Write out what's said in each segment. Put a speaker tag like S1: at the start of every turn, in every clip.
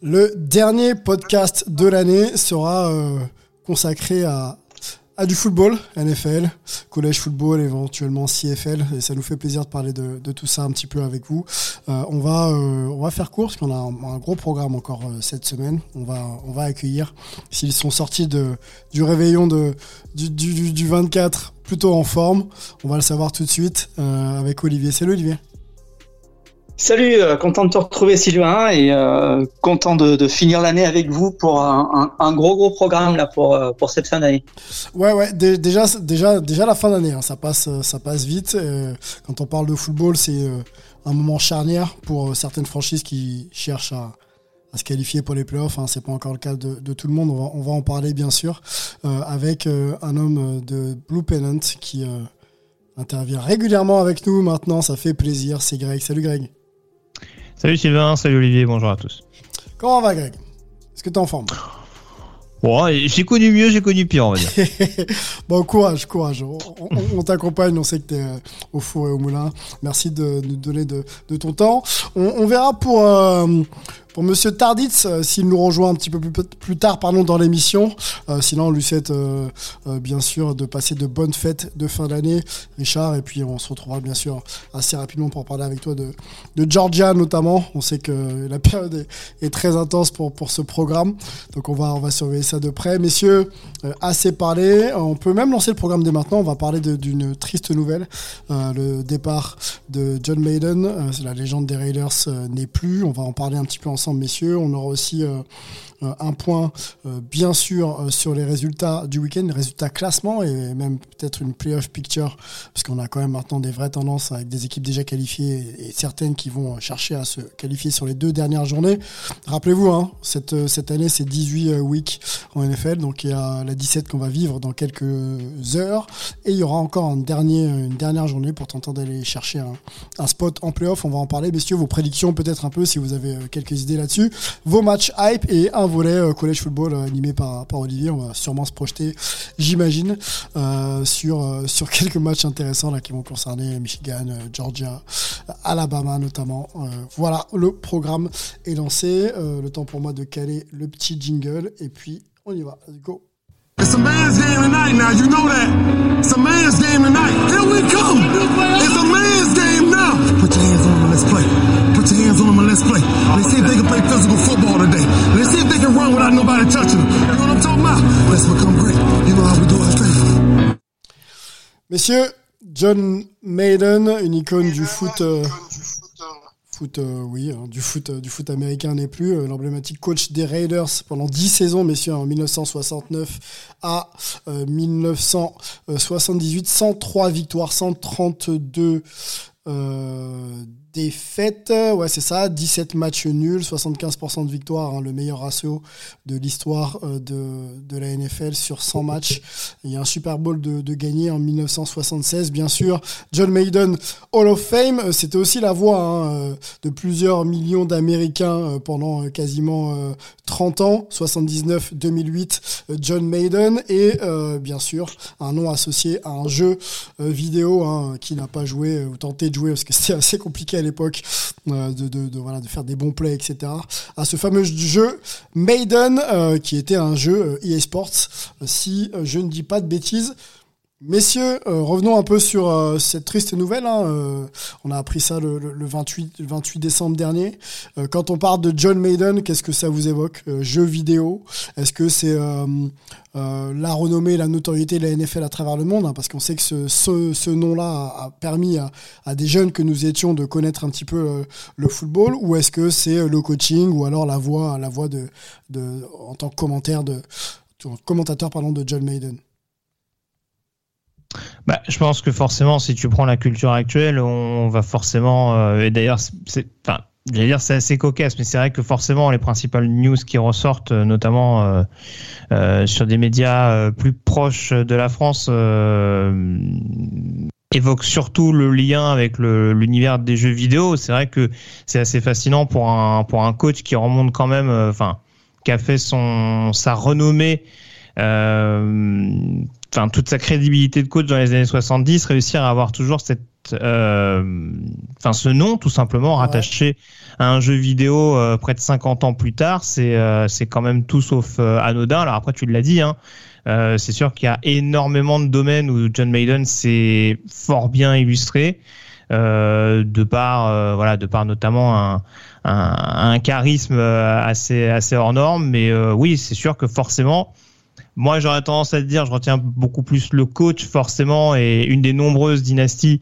S1: Le dernier podcast de l'année sera euh, consacré à, du football, NFL, collège football, éventuellement CFL, et ça nous fait plaisir de parler de, tout ça un petit peu avec vous. Euh, on, va, euh, on va faire court, parce qu'on a un, gros programme encore cette semaine. On va, accueillir, s'ils sont sortis du réveillon du, du, du 24 plutôt en forme, on va le savoir tout de suite avec Olivier. Salut Olivier.
S2: Salut, euh, content de te retrouver Sylvain et euh, content de, finir l'année avec vous pour un, gros gros programme là pour euh, pour cette fin d'année.
S1: Ouais, ouais, dé- déjà, déjà, déjà la fin d'année, hein, ça passe, ça passe vite. Quand on parle de football, c'est un moment charnière pour certaines franchises qui cherchent à, se qualifier pour les playoffs. Hein. C'est pas encore le cas de, tout le monde. On va, on va en parler bien sûr avec un homme de Blue Pennant qui intervient régulièrement avec nous maintenant. Ça fait plaisir. C'est Greg. Salut Greg.
S3: Salut Sylvain, salut Olivier, bonjour à tous.
S1: Comment va Greg? Est-ce que t'es en forme?
S3: Bon, j'ai connu mieux, j'ai connu pire, on va dire.
S1: Bon, courage, courage. On, on- on t'accompagne, on sait que tu es au four et au moulin. Merci de nous donner de, de ton temps. On, on verra pour, euh, Monsieur Tarditz, euh, s'il nous rejoint un petit peu plus, tard pardon, dans l'émission. Euh, sinon, on lui souhaite euh, bien sûr de passer de bonnes fêtes de fin d'année, Richard. Et puis, on se retrouvera bien sûr assez rapidement pour parler avec toi de, Georgia notamment. On sait que la période est, très intense pour, ce programme. Donc, on va, on va surveiller ça de près. Messieurs, assez parlé. On peut même lancer le programme dès maintenant. On va parler d'une triste nouvelle. Le départ de John Maiden, la légende des Raiders, n'est plus. On va en parler un petit peu ensemble, messieurs. On aura aussi euh, un point, euh, bien sûr, euh, sur les résultats du week-end, les résultats classement et même peut-être une playoff picture, parce qu'on a quand même maintenant des vraies tendances avec des équipes déjà qualifiées et certaines qui vont chercher à se qualifier sur les deux dernières journées. Rappelez-vous, hein, cette, euh, cette année, c'est 18 euh, weeks en NFL, donc il y a la 17 qu'on va vivre dans quelques heures, et il y aura encore une dernière journée pour tenter d'aller chercher un, un spot en playoff. On va en parler, messieurs, vos prédictions peut-être un peu si vous avez euh, quelques idées là-dessus, vos matchs hype et un volet euh, college football euh, animé par, Olivier. On va sûrement se projeter, j'imagine, euh, sur, sur quelques matchs intéressants là qui vont concerner Michigan, Georgia, Alabama notamment. Voilà, le programme est lancé. Le temps pour moi de caler le petit jingle et puis on y va. Let's go.
S4: It's a man's game tonight now, you know that. It's a man's game tonight. Here we come. It's a man's game now. Put your hands on let's play. Put your hands on them and let's play. Let's see if they can play physical football today. Let's see if they can run without nobody touching them. You know what I'm talking about? Let's become great. You know how we do our thing.
S1: Messieurs, John Maiden, une icône du foot. euh, foot, euh, oui, hein, du foot, euh, du foot américain n'est plus. euh, L'emblématique coach des Raiders pendant 10 saisons, messieurs, en 1969 à euh, 1978, 103 victoires, 132 euh, défaites. Ouais, c'est ça, 17 matchs nuls, 75% de victoires, hein, le meilleur ratio de l'histoire euh, de, de la NFL sur 100 matchs. Il y a un Super Bowl de, de gagné en 1976, bien sûr. John Maiden, Hall of Fame, euh, c'était aussi la voix hein, euh, de plusieurs millions d'Américains pendant quasiment euh, 30 ans, 79, 2008, euh, John Maiden, et bien sûr un nom associé à un jeu vidéo hein, qui n'a pas joué ou tenté de jouer parce que c'était assez compliqué à euh, de, de, voilà, de faire des bons plays, etc. À ce fameux jeu Maiden, euh, qui était un jeu euh, EA Sports, euh, si euh, je ne dis pas de bêtises. Messieurs, euh, revenons un peu sur euh, cette triste nouvelle. Hein, euh, on a appris ça le, le, le 28, le 28 décembre dernier. Quand on parle de John Maiden, qu'est-ce que ça vous évoque Jeux vidéo? Est-ce que c'est la renommée, la notoriété de la NFL à travers le monde hein, Parce qu'on sait que ce, nom-là a, permis à, des jeunes que nous étions de connaître un petit peu le football. Ou est-ce que c'est le coaching ou alors la voix, la voix de, en tant que commentaire de commentateur de John Maiden?
S3: Bah, je pense que forcément, si tu prends la culture actuelle, on va forcément. euh, et d'ailleurs, c'est, enfin, j'allais dire c'est assez cocasse, mais c'est vrai que forcément, les principales news qui ressortent, euh, notamment euh, sur des médias plus proches de la France, évoquent surtout le lien avec l'univers des jeux vidéo. C'est vrai que c'est assez fascinant pour un pour un coach qui remonte quand même, enfin, qui a fait son sa renommée. Enfin toute sa crédibilité de coach dans les années 70, réussir à avoir toujours cette, euh, enfin ce nom tout simplement rattaché à un jeu vidéo euh, près de 50 ans plus tard, c'est euh, c'est quand même tout sauf euh, anodin. Alors après tu l'as dit, hein, euh, c'est sûr qu'il y a énormément de domaines où John Maiden s'est fort bien illustré. Euh, de par euh, voilà de par notamment un, un, un charisme assez assez hors norme mais euh, oui c'est sûr que forcément moi, j'aurais tendance à te dire, je retiens beaucoup plus le coach forcément et une des nombreuses dynasties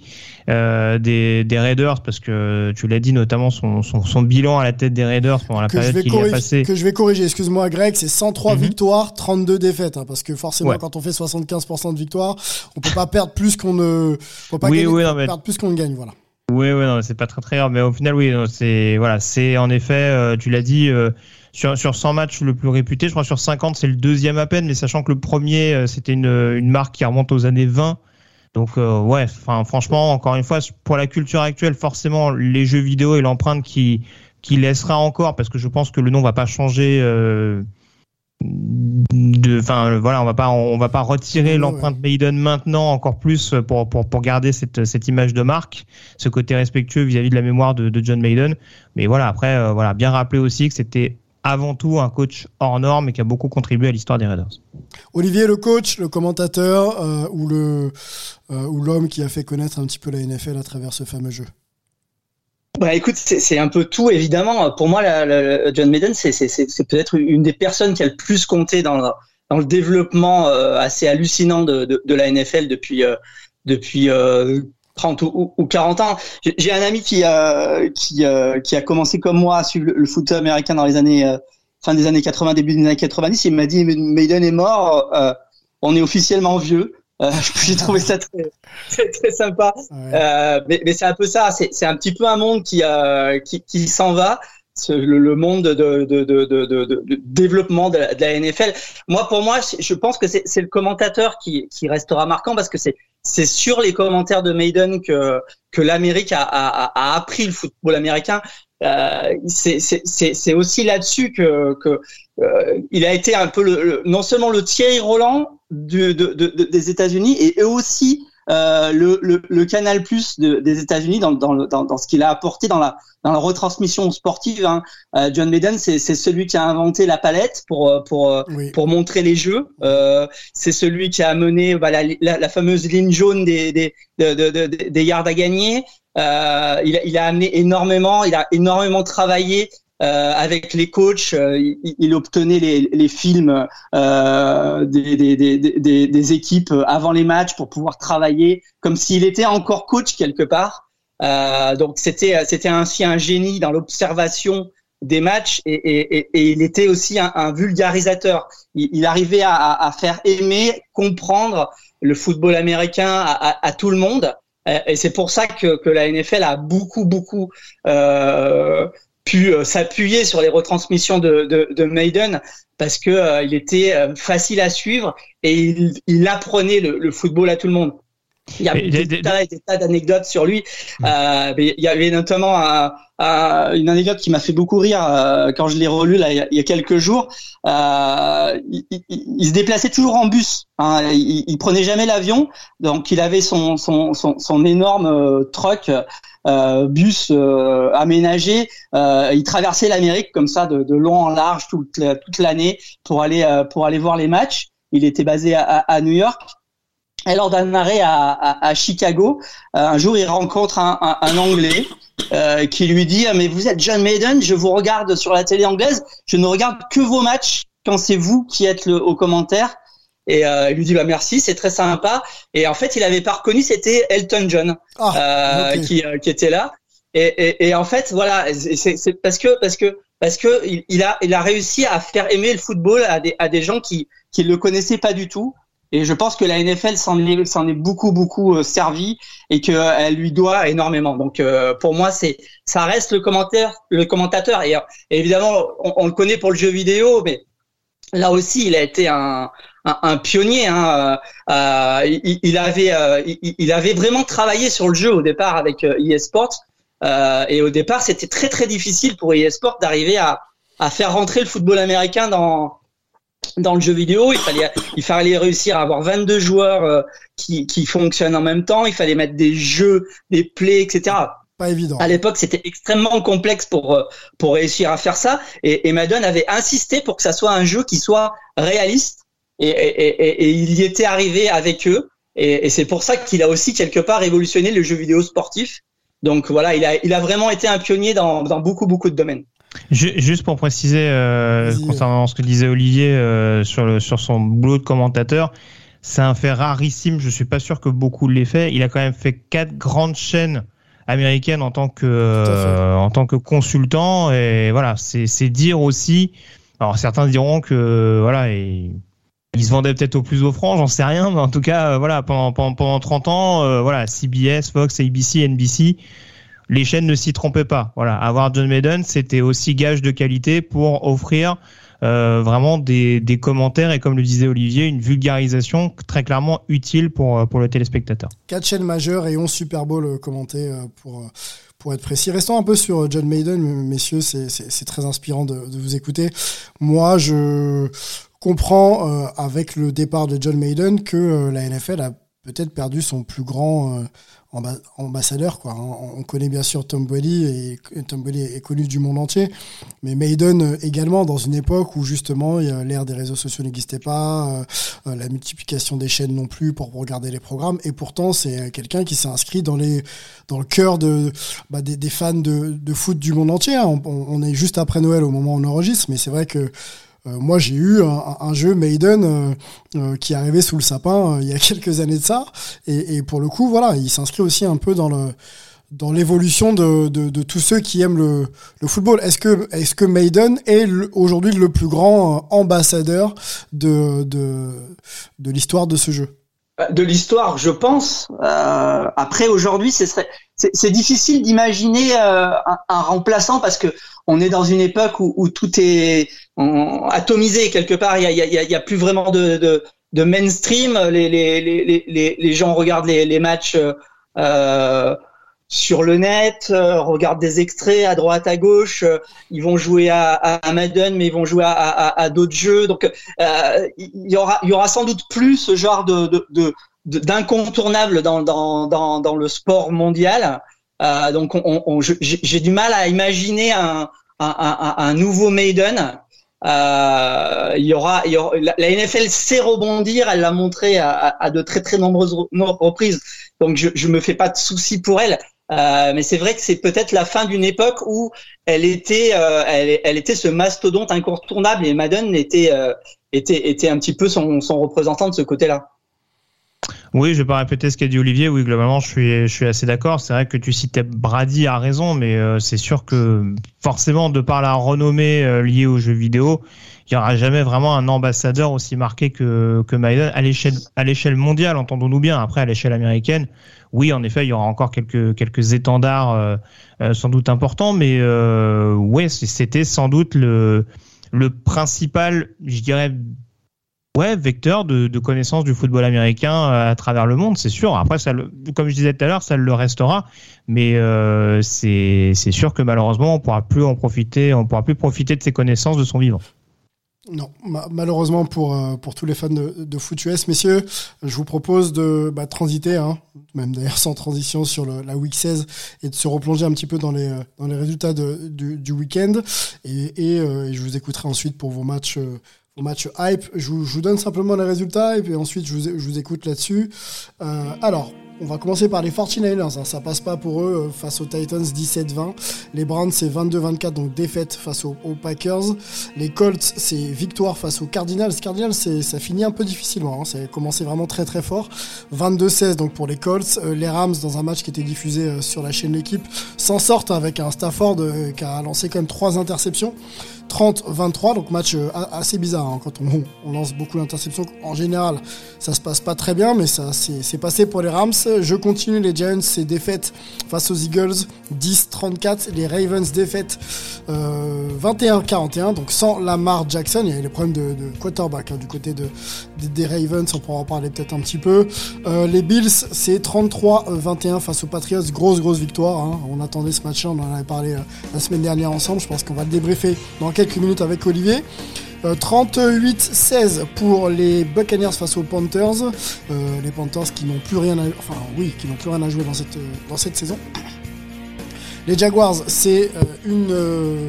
S3: euh, des, des Raiders parce que tu l'as dit notamment son, son, son bilan à la tête des Raiders pendant la
S1: que
S3: période qu'il a
S1: corriger,
S3: passé.
S1: que je vais corriger, excuse-moi Greg, c'est 103
S3: Mhm.
S1: victoires, 32 défaites, hein, parce que forcément
S3: Ouais.
S1: quand on fait 75% de victoires, on peut pas perdre plus qu'on ne, peut pas
S3: Oui,
S1: gagner-
S3: oui, non, mais-
S1: perdre plus qu'on ne gagne, voilà.
S3: Oui, oui, non, c'est pas très très grave, mais au final, oui, c'est voilà, c'est en effet, euh, tu l'as dit, euh, sur sur 100 matchs le plus réputé, je crois sur 50 c'est le deuxième à peine, mais sachant que le premier euh, c'était une une marque qui remonte aux années 20. Donc euh, ouais, enfin franchement, encore une fois, pour la culture actuelle, forcément, les jeux vidéo et l'empreinte qui qui laissera encore, parce que je pense que le nom va pas changer. Euh, de, enfin voilà, on va pas on va pas retirer l'empreinte Maiden maintenant encore plus pour pour pour garder cette cette image de marque, ce côté respectueux vis-à-vis de la mémoire de, de John Maiden. Mais voilà, après euh, voilà, bien rappeler aussi que c'était avant tout un coach hors norme et qui a beaucoup contribué à l'histoire des Raiders.
S1: Olivier, le coach, le commentateur euh, ou le euh, ou l'homme qui a fait connaître un petit peu la NFL à travers ce fameux jeu?
S2: Bah écoute, c'est un peu tout évidemment. Pour moi, la, la- John Maiden, c'est c'est- c'est- c'est peut-être une des personnes qui a le plus compté dans le, dans le développement euh, assez hallucinant de, de, de la NFL depuis euh, depuis euh, 30 ou, ou 40 ans. J'ai un ami qui a qui euh, qui a commencé comme moi à suivre le, le foot américain dans les années euh, fin des années 80, début des années 90. Il m'a dit Maiden est mort. euh, on est officiellement vieux. Euh, J'ai trouvé ça très, très, très sympa.
S1: Ouais.
S2: Euh, mais mais c'est un peu ça. C'est c'est un petit peu un monde qui euh, qui, qui s'en va. Le, le monde de, de, de, de, développement de la, de la NFL. Moi, pour moi, je pense que c'est le commentateur qui, qui restera marquant parce que c'est sur les commentaires de Maiden que que l'Amérique a, a, a appris le football américain. Euh, c'est aussi là-dessus que que euh, il a été un peu le, le- non seulement le Thierry Roland du, de, de, de- des États-Unis et aussi euh, le, le, le Canal Plus de, des États-Unis dans, dans, dans, dans ce qu'il a apporté dans la, dans la retransmission sportive. Hein. Euh, John Maiden, c'est celui qui a inventé la palette pour, euh, pour, euh,
S1: Oui.
S2: pour montrer les jeux. Euh, c'est celui qui a amené bah, la, la, la fameuse ligne jaune des, des, de, de, de- des yards à gagner. Euh, il, il a amené énormément, il a énormément travaillé euh, avec les coachs. Euh, il, il obtenait les, les films euh, des, des, des, des, équipes avant les matchs pour pouvoir travailler comme s'il était encore coach quelque part. Euh, donc c'était c'était ainsi un génie dans l'observation des matchs et, et, et, il était aussi un, un vulgarisateur. Il, il arrivait à, à, à faire aimer, comprendre le football américain à, à, à tout le monde. Euh, Et c'est pour ça que, que la NFL a beaucoup, beaucoup euh, pu euh, s'appuyer sur les retransmissions de, de, de Maiden parce que euh, il était euh, facile à suivre et il, apprenait le football à tout le monde. Il y a des, tas et des tas d'anecdotes sur lui. Euh, mais il y avait notamment un- un- une anecdote qui m'a fait beaucoup rire euh, quand je l'ai relu là, il, y a, quelques jours. Euh, il, il- il se déplaçait toujours en bus. Hein, il, il prenait jamais l'avion, donc il avait son son, son, son énorme euh, truck. euh, bus euh, aménagé, euh, il traversait l'Amérique comme ça de, de long en large toute la- toute l'année pour aller euh, pour aller voir les matchs. Il était basé à New York Et lors d'un arrêt à, à, à Chicago, euh, un jour, il rencontre un, un, un Anglais euh, qui lui dit ah, mais vous êtes John Maiden, je vous regarde sur la télé anglaise, je ne regarde que vos matchs quand c'est vous qui êtes le, au commentaire? Et euh, il lui dit bah merci, c'est très sympa. Et en fait, il avait pas reconnu, c'était Elton John
S1: Ah,
S2: euh, qui, euh, qui était là. Et, et, et en fait, voilà, c'est c'est parce que parce que parce que il, il a il a réussi à faire aimer le football à des à des gens qui qui le connaissaient pas du tout. Et je pense que la NFL s'en est est beaucoup beaucoup euh, servi et que euh, lui doit énormément. Donc euh, pour moi, c'est ça reste le commentaire le commentateur. Et, euh, évidemment, on, le connaît pour le jeu vidéo, mais là aussi, il a été un un, pionnier. Hein. Euh, il, avait il, avait vraiment travaillé sur le jeu au départ avec euh, EA Sports. Euh, et au départ, c'était très très difficile pour EA Sports d'arriver à, à faire rentrer le football américain dans dans le jeu vidéo. Il fallait il fallait réussir à avoir 22 joueurs euh, qui qui fonctionnent en même temps. Il fallait mettre des jeux, des plays, etc.
S1: Pas évident.
S2: À l'époque, c'était extrêmement complexe pour euh, pour réussir à faire ça. Et, et Madden avait insisté pour que ça soit un jeu qui soit réaliste. Et, et, et, et il y était arrivé avec eux. Et, et c'est pour ça qu'il a aussi quelque part révolutionné le jeu vidéo sportif. Donc voilà, il a il a vraiment été un pionnier dans dans beaucoup beaucoup de domaines.
S3: Ju- Juste pour préciser, euh, concernant ce que disait Olivier euh, sur, le, sur son boulot de commentateur, c'est un fait rarissime. Je suis pas sûr que beaucoup l'aient fait. Il a quand même fait quatre grandes chaînes américaines en tant que, euh, en tant que consultant. Et voilà, c'est c'est dire aussi. Alors certains diront que voilà, et, il se vendait peut-être au plus offrant, j'en sais rien, mais en tout cas, euh, voilà, pendant, pendant, pendant 30 ans, euh, voilà, CBS, Fox, ABC, NBC, les chaînes ne s'y trompaient pas. Voilà, avoir John Maiden, c'était aussi gage de qualité pour offrir euh, vraiment des, commentaires et, comme le disait Olivier, une vulgarisation très clairement utile pour, euh, le téléspectateur.
S1: Quatre chaînes majeures et 11 Super Bowl euh, commentés pour, pour être précis. Restons un peu sur John Maiden, messieurs, c'est- très inspirant de, vous écouter. Moi, je comprends avec le départ de John Maiden que la NFL a peut-être perdu son plus grand ambassadeur. Quoi. On on connaît bien sûr Tom Brady et Tom Brady est connu du monde entier, mais Maiden euh, également dans une époque où justement l'ère des réseaux sociaux n'existait pas, euh, euh, la multiplication des chaînes non plus pour regarder les programmes, et pourtant c'est quelqu'un qui s'est inscrit dans les dans le cœur de bah, des, fans de, foot du monde entier. hein. On, on- est juste après Noël au moment où on enregistre, mais c'est vrai que moi, j'ai eu un, jeu Maiden euh, euh, qui est arrivé sous le sapin euh, il y a quelques années de ça, et, pour le coup, voilà, il s'inscrit aussi un peu dans l'évolution de, tous ceux qui aiment le, football. Est-ce que Maiden est aujourd'hui le plus grand euh, ambassadeur de de, de l'histoire de ce jeu?
S2: De l'histoire, je pense. Euh, après, aujourd'hui, c'est, difficile d'imaginer euh, un, remplaçant parce que on est dans une époque où, tout est atomisé quelque part. Il y a, y a, y a plus vraiment de, mainstream. Les, gens regardent les, matchs. Euh, sur le net, euh, regardent des extraits à droite, à gauche. euh, ils vont jouer à, à, Madden, mais ils vont jouer à, à, à d'autres jeux. Donc, euh, il y aura, il y aura sans doute plus ce genre de, d'incontournable dans, dans, dans, dans le sport mondial. Euh, donc, on, on, j'ai du mal à imaginer un, un, un, un nouveau Maiden. Euh, il y aura, il y aura la, NFL sait rebondir, elle l'a montré à, de très très nombreuses re- no- reprises. Donc, je, je me fais pas de soucis pour elle. Euh, mais c'est vrai que c'est peut-être la fin d'une époque où elle était, euh, elle, était ce mastodonte incontournable et Madden était, euh, était, était un petit peu son, représentant de ce côté-là.
S3: Oui, je vais pas répéter ce qu'a dit Olivier. Oui, globalement, je suis, je suis assez d'accord. C'est vrai que tu citais Brady à raison, mais c'est sûr que forcément, de par la renommée liée aux jeux vidéo, il y aura jamais vraiment un ambassadeur aussi marqué que, que Maiden à l'échelle mondiale, entendons-nous bien. Après, à l'échelle américaine, oui, en effet, il y aura encore quelques, étendards euh, euh, sans doute importants, mais euh, ouais, c'était sans doute le, principal, je dirais, ouais, vecteur de, connaissance du football américain à travers le monde, c'est sûr. Après, ça, comme je disais tout à l'heure, ça le restera, mais c'est c'est sûr que malheureusement, on pourra plus en profiter, on pourra plus profiter de ses connaissances de son vivant.
S1: Non, ma- malheureusement pour, euh, pour tous les fans de, de foot US, messieurs, je vous propose de bah, transiter, hein, même d'ailleurs sans transition, sur le, la week 16 et de se replonger un petit peu dans les, euh, dans les résultats de, du, du week-end. Et, et, euh, et je vous écouterai ensuite pour vos matchs, euh, au match hype. Je vous, je vous donne simplement les résultats et puis ensuite je vous, je vous écoute là-dessus. Alors, on va commencer par les 49ers. hein. Ça passe pas pour eux euh, face aux Titans 17-20. Les Browns, c'est 22-24, donc défaite face aux, Packers. Les Colts, c'est victoire face aux Cardinals. Cardinals, ça finit un peu difficilement. Hein. Ça a commencé vraiment très très fort. 22-16 donc pour les Colts. Euh, les Rams, dans un match qui était diffusé euh, sur la chaîne L'équipe, s'en sortent avec un Stafford qui a lancé quand même trois interceptions. 30-23, donc match assez bizarre hein, quand on, lance beaucoup d'interceptions. En général, ça se passe pas très bien, mais ça c'est passé pour les Rams. Je continue les Giants, c'est défaite face aux Eagles, 10-34. Les Ravens défaite euh, 21-41, donc sans Lamar Jackson. Il y a les problèmes de, quarterback hein, du côté de, des- des Ravens, on pourra en parler peut-être un petit peu. Euh, les Bills, c'est 33-21 face aux Patriots, grosse grosse victoire. hein. On attendait ce match-là, on en avait parlé euh, la semaine dernière ensemble. Je pense qu'on va le débriefer dans quelques minutes avec Olivier. Euh, 38-16 pour les Buccaneers face aux Panthers. Euh, les Panthers qui n'ont plus rien à, enfin oui, qui n'ont plus rien à jouer dans cette, euh, dans cette saison. Les Jaguars, c'est euh, une. euh,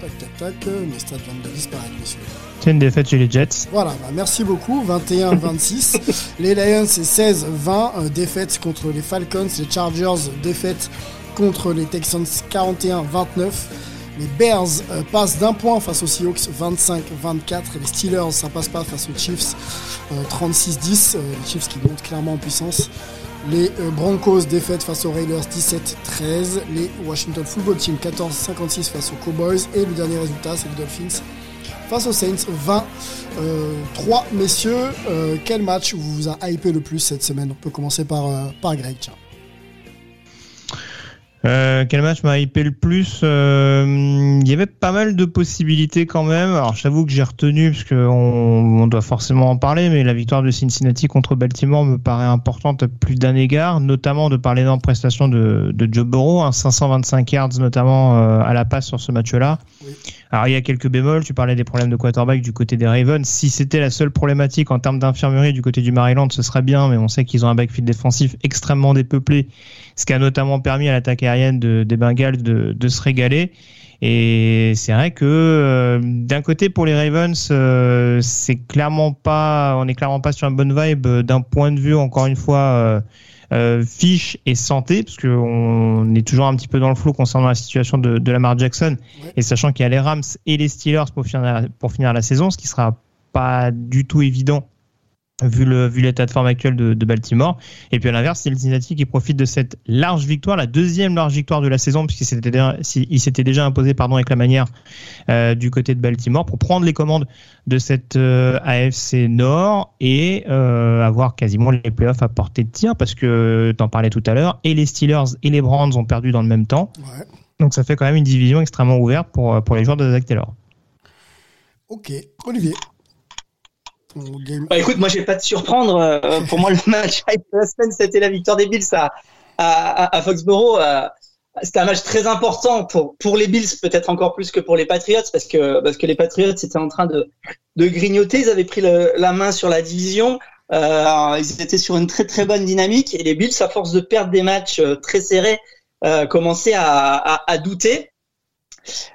S1: Tac, tac, tac. Mes stats viennent de disparaître, messieurs.
S3: C'est une défaite chez les Jets.
S1: Voilà, bah, merci beaucoup. 21-26. les Lions, c'est 16-20. euh, défaite contre les Falcons. Les Chargers, défaite contre les Texans 41-29. Les Bears euh, passent d'un point face aux Seahawks 25-24. Et les Steelers, ça passe pas face aux Chiefs euh, 36-10. Euh, les Chiefs qui montent clairement en puissance. Les euh, Broncos défaite face aux Raiders 17-13. Les Washington Football Team 14-56 face aux Cowboys. Et le dernier résultat, c'est les Dolphins face aux Saints 20 euh, 3 messieurs euh, quel match vous a hypé le plus cette semaine? On peut commencer par, euh, par Greg.
S3: Euh, quel match m'a hypé le plus Euh, Il y avait pas mal de possibilités quand même. Alors j'avoue que j'ai retenu parce qu'on on doit forcément en parler, mais la victoire de Cincinnati contre Baltimore me paraît importante à plus d'un égard, notamment de par l'énorme prestation de, de Joe Burrow, hein, 525 yards notamment euh, à la passe sur ce match-là. Alors il y a quelques bémols, tu parlais des problèmes de quarterback du côté des Ravens. Si c'était la seule problématique en termes d'infirmerie du côté du Maryland, ce serait bien, mais on sait qu'ils ont un backfield défensif extrêmement dépeuplé, ce qui a notamment permis à l'attaque aérienne de, des Bengals de, de se régaler. Et c'est vrai que euh, d'un côté pour les Ravens, euh, c'est clairement pas, on est clairement pas sur une bonne vibe euh, d'un point de vue encore une fois euh, euh, fiche et santé, parce qu'on est toujours un petit peu dans le flou concernant la situation de, de Lamar Jackson, et sachant qu'il y a les Rams et les Steelers pour finir, pour finir la saison, ce qui sera pas du tout évident vu le vu l'état de forme actuel de, de Baltimore. Et puis à l'inverse, c'est le Cincinnati qui profite de cette large victoire, la deuxième large victoire de la saison, puisqu'il s'était déjà, déjà imposé pardon avec la manière euh, du côté de Baltimore pour prendre les commandes de cette euh, AFC Nord et euh, avoir quasiment les playoffs à portée de tir, parce que t'en parlais tout à l'heure, et les Steelers et les Browns ont perdu dans le même temps.
S1: Ouais.
S3: Donc ça fait quand même une division extrêmement ouverte pour pour les joueurs de Zach Taylor.
S1: ok Olivier
S2: Bah, écoute, moi, je vais pas te surprendre. euh, pour moi, le match de la semaine, c'était la victoire des Bills à, à, à- à Foxborough. euh, c'était un match très important pour, pour les Bills, peut-être encore plus que pour les Patriots, parce que, parce que les Patriots étaient en train de, de grignoter. Ils avaient pris le- la main sur la division. Euh, ils étaient sur une très très bonne dynamique. Et les Bills, à force de perdre des matchs euh, très serrés, euh, commençaient à, à, à douter.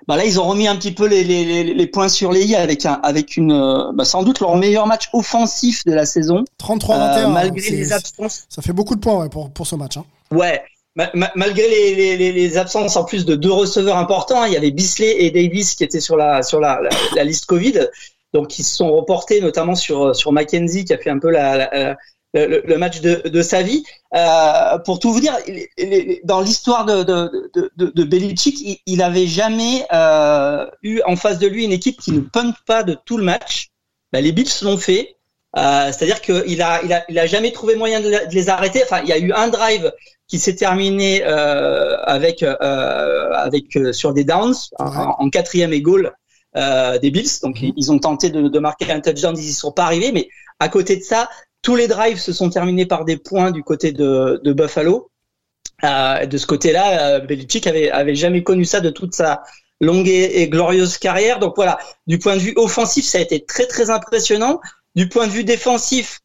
S2: Bah là, ils ont remis un petit peu les, les, points sur les i avec un, avec une, euh, bah, sans doute leur meilleur match offensif de la saison.
S1: 33-21
S2: Euh, malgré les absences.
S1: ça fait beaucoup de points ouais, pour, pour ce match hein.
S2: Ouais. Ma- ma- malgré les, les, absences en plus de deux receveurs importants, hein, il y avait Bisley et Davis qui étaient sur la sur la, la, la liste Covid, donc ils se sont reportés notamment sur sur Mackenzie qui a fait un peu la- le, le match de, de sa vie. Euh, pour tout vous dire, il- il- dans l'histoire de, de, de, de, de Belichick, il, il avait jamais euh, eu en face de lui une équipe qui ne punt pas de tout le match. Bah, les Bills l'ont fait. Euh, C'est-à-dire qu'il a, il a, il a jamais trouvé moyen de, les arrêter. Enfin, il y a eu un drive qui s'est terminé avec avec sur des downs en, en quatrième et goal des Bills. Donc ils, ils ont tenté de, de marquer un touchdown, ils y sont pas arrivés. Mais à côté de ça, tous les drives se sont terminés par des points du côté de, Buffalo. Euh, de ce côté-là, euh, Belichick avait jamais connu ça de toute sa longue et, glorieuse carrière. Donc voilà, du point de vue offensif, ça a été très très impressionnant. Du point de vue défensif,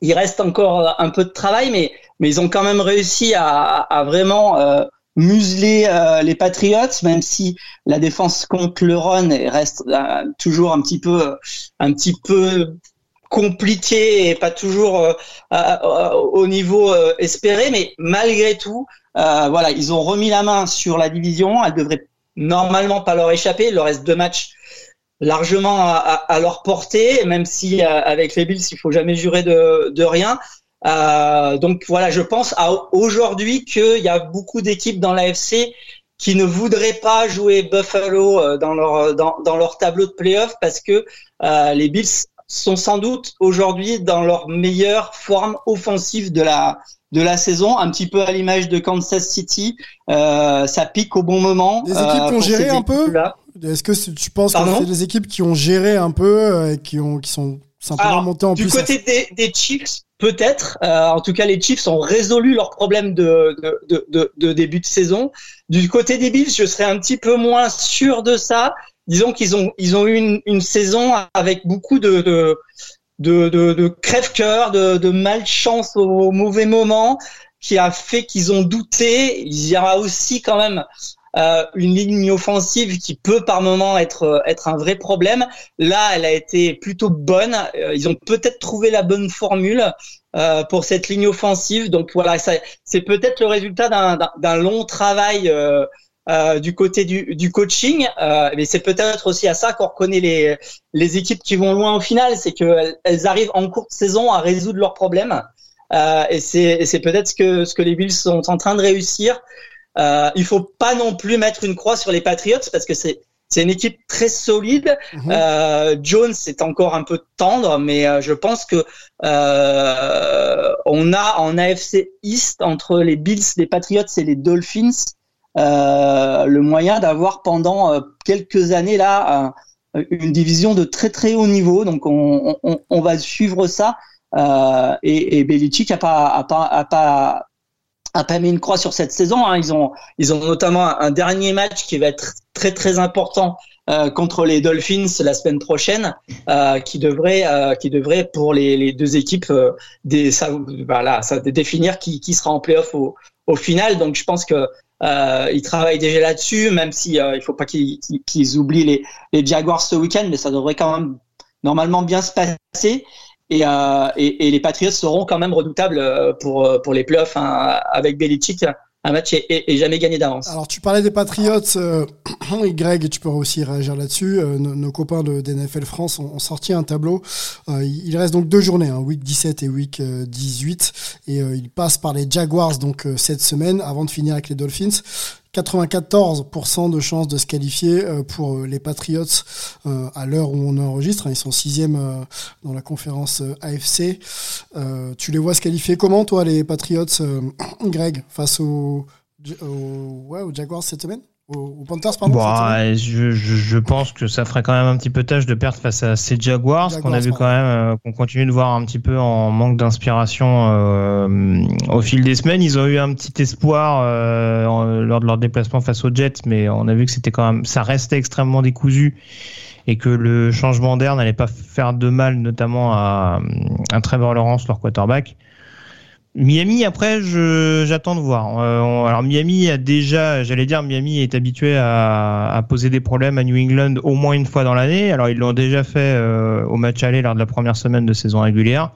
S2: il reste encore un peu de travail, mais ils ont quand même réussi à, vraiment euh, museler euh, les Patriots, même si la défense contre le run reste euh, toujours un petit peu, un petit peu compliqué et pas toujours au niveau espéré, mais malgré tout, voilà, ils ont remis la main sur la division. Elle devrait normalement pas leur échapper. Il leur reste deux matchs largement à, leur portée, même si avec les Bills, il faut jamais jurer de, de rien. Euh, donc voilà, je pense à aujourd'hui qu'il y a beaucoup d'équipes dans l'AFC qui ne voudraient pas jouer Buffalo euh, dans leur dans, dans leur tableau de playoff parce que euh, les Bills sont sans doute aujourd'hui dans leur meilleure forme offensive de la de la saison, un petit peu à l'image de Kansas City. Euh, ça pique au bon moment.
S1: Des équipes qui ont géré un peu. Est-ce que tu penses que c'est des équipes qui ont géré un peu et qui ont qui sont simplement montées en
S2: du côté des, des Chiefs, Peut-être. Euh, en tout cas, les Chiefs ont résolu leurs problèmes de, de, de, de, début de saison. Du côté des Bills, je serais un petit peu moins sûr de ça. Disons qu'ils ont, ils ont eu une, une saison avec beaucoup de, de, de, de, crève-cœur, de, de malchance au mauvais moment, qui a fait qu'ils ont douté. Il y aura aussi quand même euh, une ligne offensive qui peut par moment être euh, être un vrai problème. Là, elle a été plutôt bonne. Euh, ils ont peut-être trouvé la bonne formule pour cette ligne offensive. Donc voilà, c'est peut-être le résultat d'un long travail. Du côté du, du coaching, mais c'est peut-être aussi à ça qu'on reconnaît les, les équipes qui vont loin au final, c'est qu'elles elles arrivent en courte saison à résoudre leurs problèmes. et c'est peut-être ce que, ce que les Bills sont en train de réussir. Euh, il faut pas non plus mettre une croix sur les Patriots parce que c'est c'est une équipe très solide. Mhm. Euh, Jones est encore un peu tendre, mais euh, je pense que euh, on a en AFC East entre les Bills, les Patriots et les Dolphins euh, le moyen d'avoir pendant euh, quelques années là une division de très très haut niveau. Donc on, on, on va suivre ça. et, et Belichick a pas, a pas, a pas a pas mis une croix sur cette saison. Hein. Ils ont ils ont notamment un dernier match qui va être très très important euh, contre les Dolphins la semaine prochaine, euh, qui devrait euh, qui devrait pour les, les deux équipes euh, des ça voilà ça définir qui qui sera en playoff au au final. Donc je pense que euh, ils travaillent déjà là-dessus, même si il faut pas qu'ils oublient les Jaguars ce week-end, mais ça devrait quand même normalement bien se passer. Et, euh, les Patriots seront quand même redoutables euh, pour, euh, pour les playoffs hein, avec Belichick. Un match est, jamais gagné d'avance.
S1: Alors tu parlais des Patriots, euh, et Greg, tu pourrais aussi réagir là-dessus. nos, copains de d'NFL France ont, sorti un tableau. il reste donc deux journées, hein, week 17 et week 18, et ils passent par les Jaguars donc cette semaine avant de finir avec les Dolphins. 94% de chances de se qualifier euh, pour euh, les Patriots euh, à l'heure où on enregistre. Hein. Ils sont sixième dans la conférence AFC. Tu les vois se qualifier comment, toi, les Patriots, Greg, face aux, aux Jaguars cette semaine? Panthers, pardon
S3: bah, je, je, pense que ça ferait quand même un petit peu tâche de perdre face à ces Jaguars, qu'on a vu quand même, euh, qu'on continue de voir un petit peu en manque d'inspiration euh, au fil des semaines. Ils ont eu un petit espoir euh, lors de leur déplacement face aux Jets, mais on a vu que c'était quand même, ça restait extrêmement décousu et que le changement d'air n'allait pas faire de mal, notamment à, à Trevor Lawrence, leur quarterback. Miami, après, j'attends de voir. Euh, alors Miami a déjà, j'allais dire, Miami est habitué à, à, poser des problèmes à New England au moins une fois dans l'année. Alors ils l'ont déjà fait euh, au match aller lors de la première semaine de saison régulière.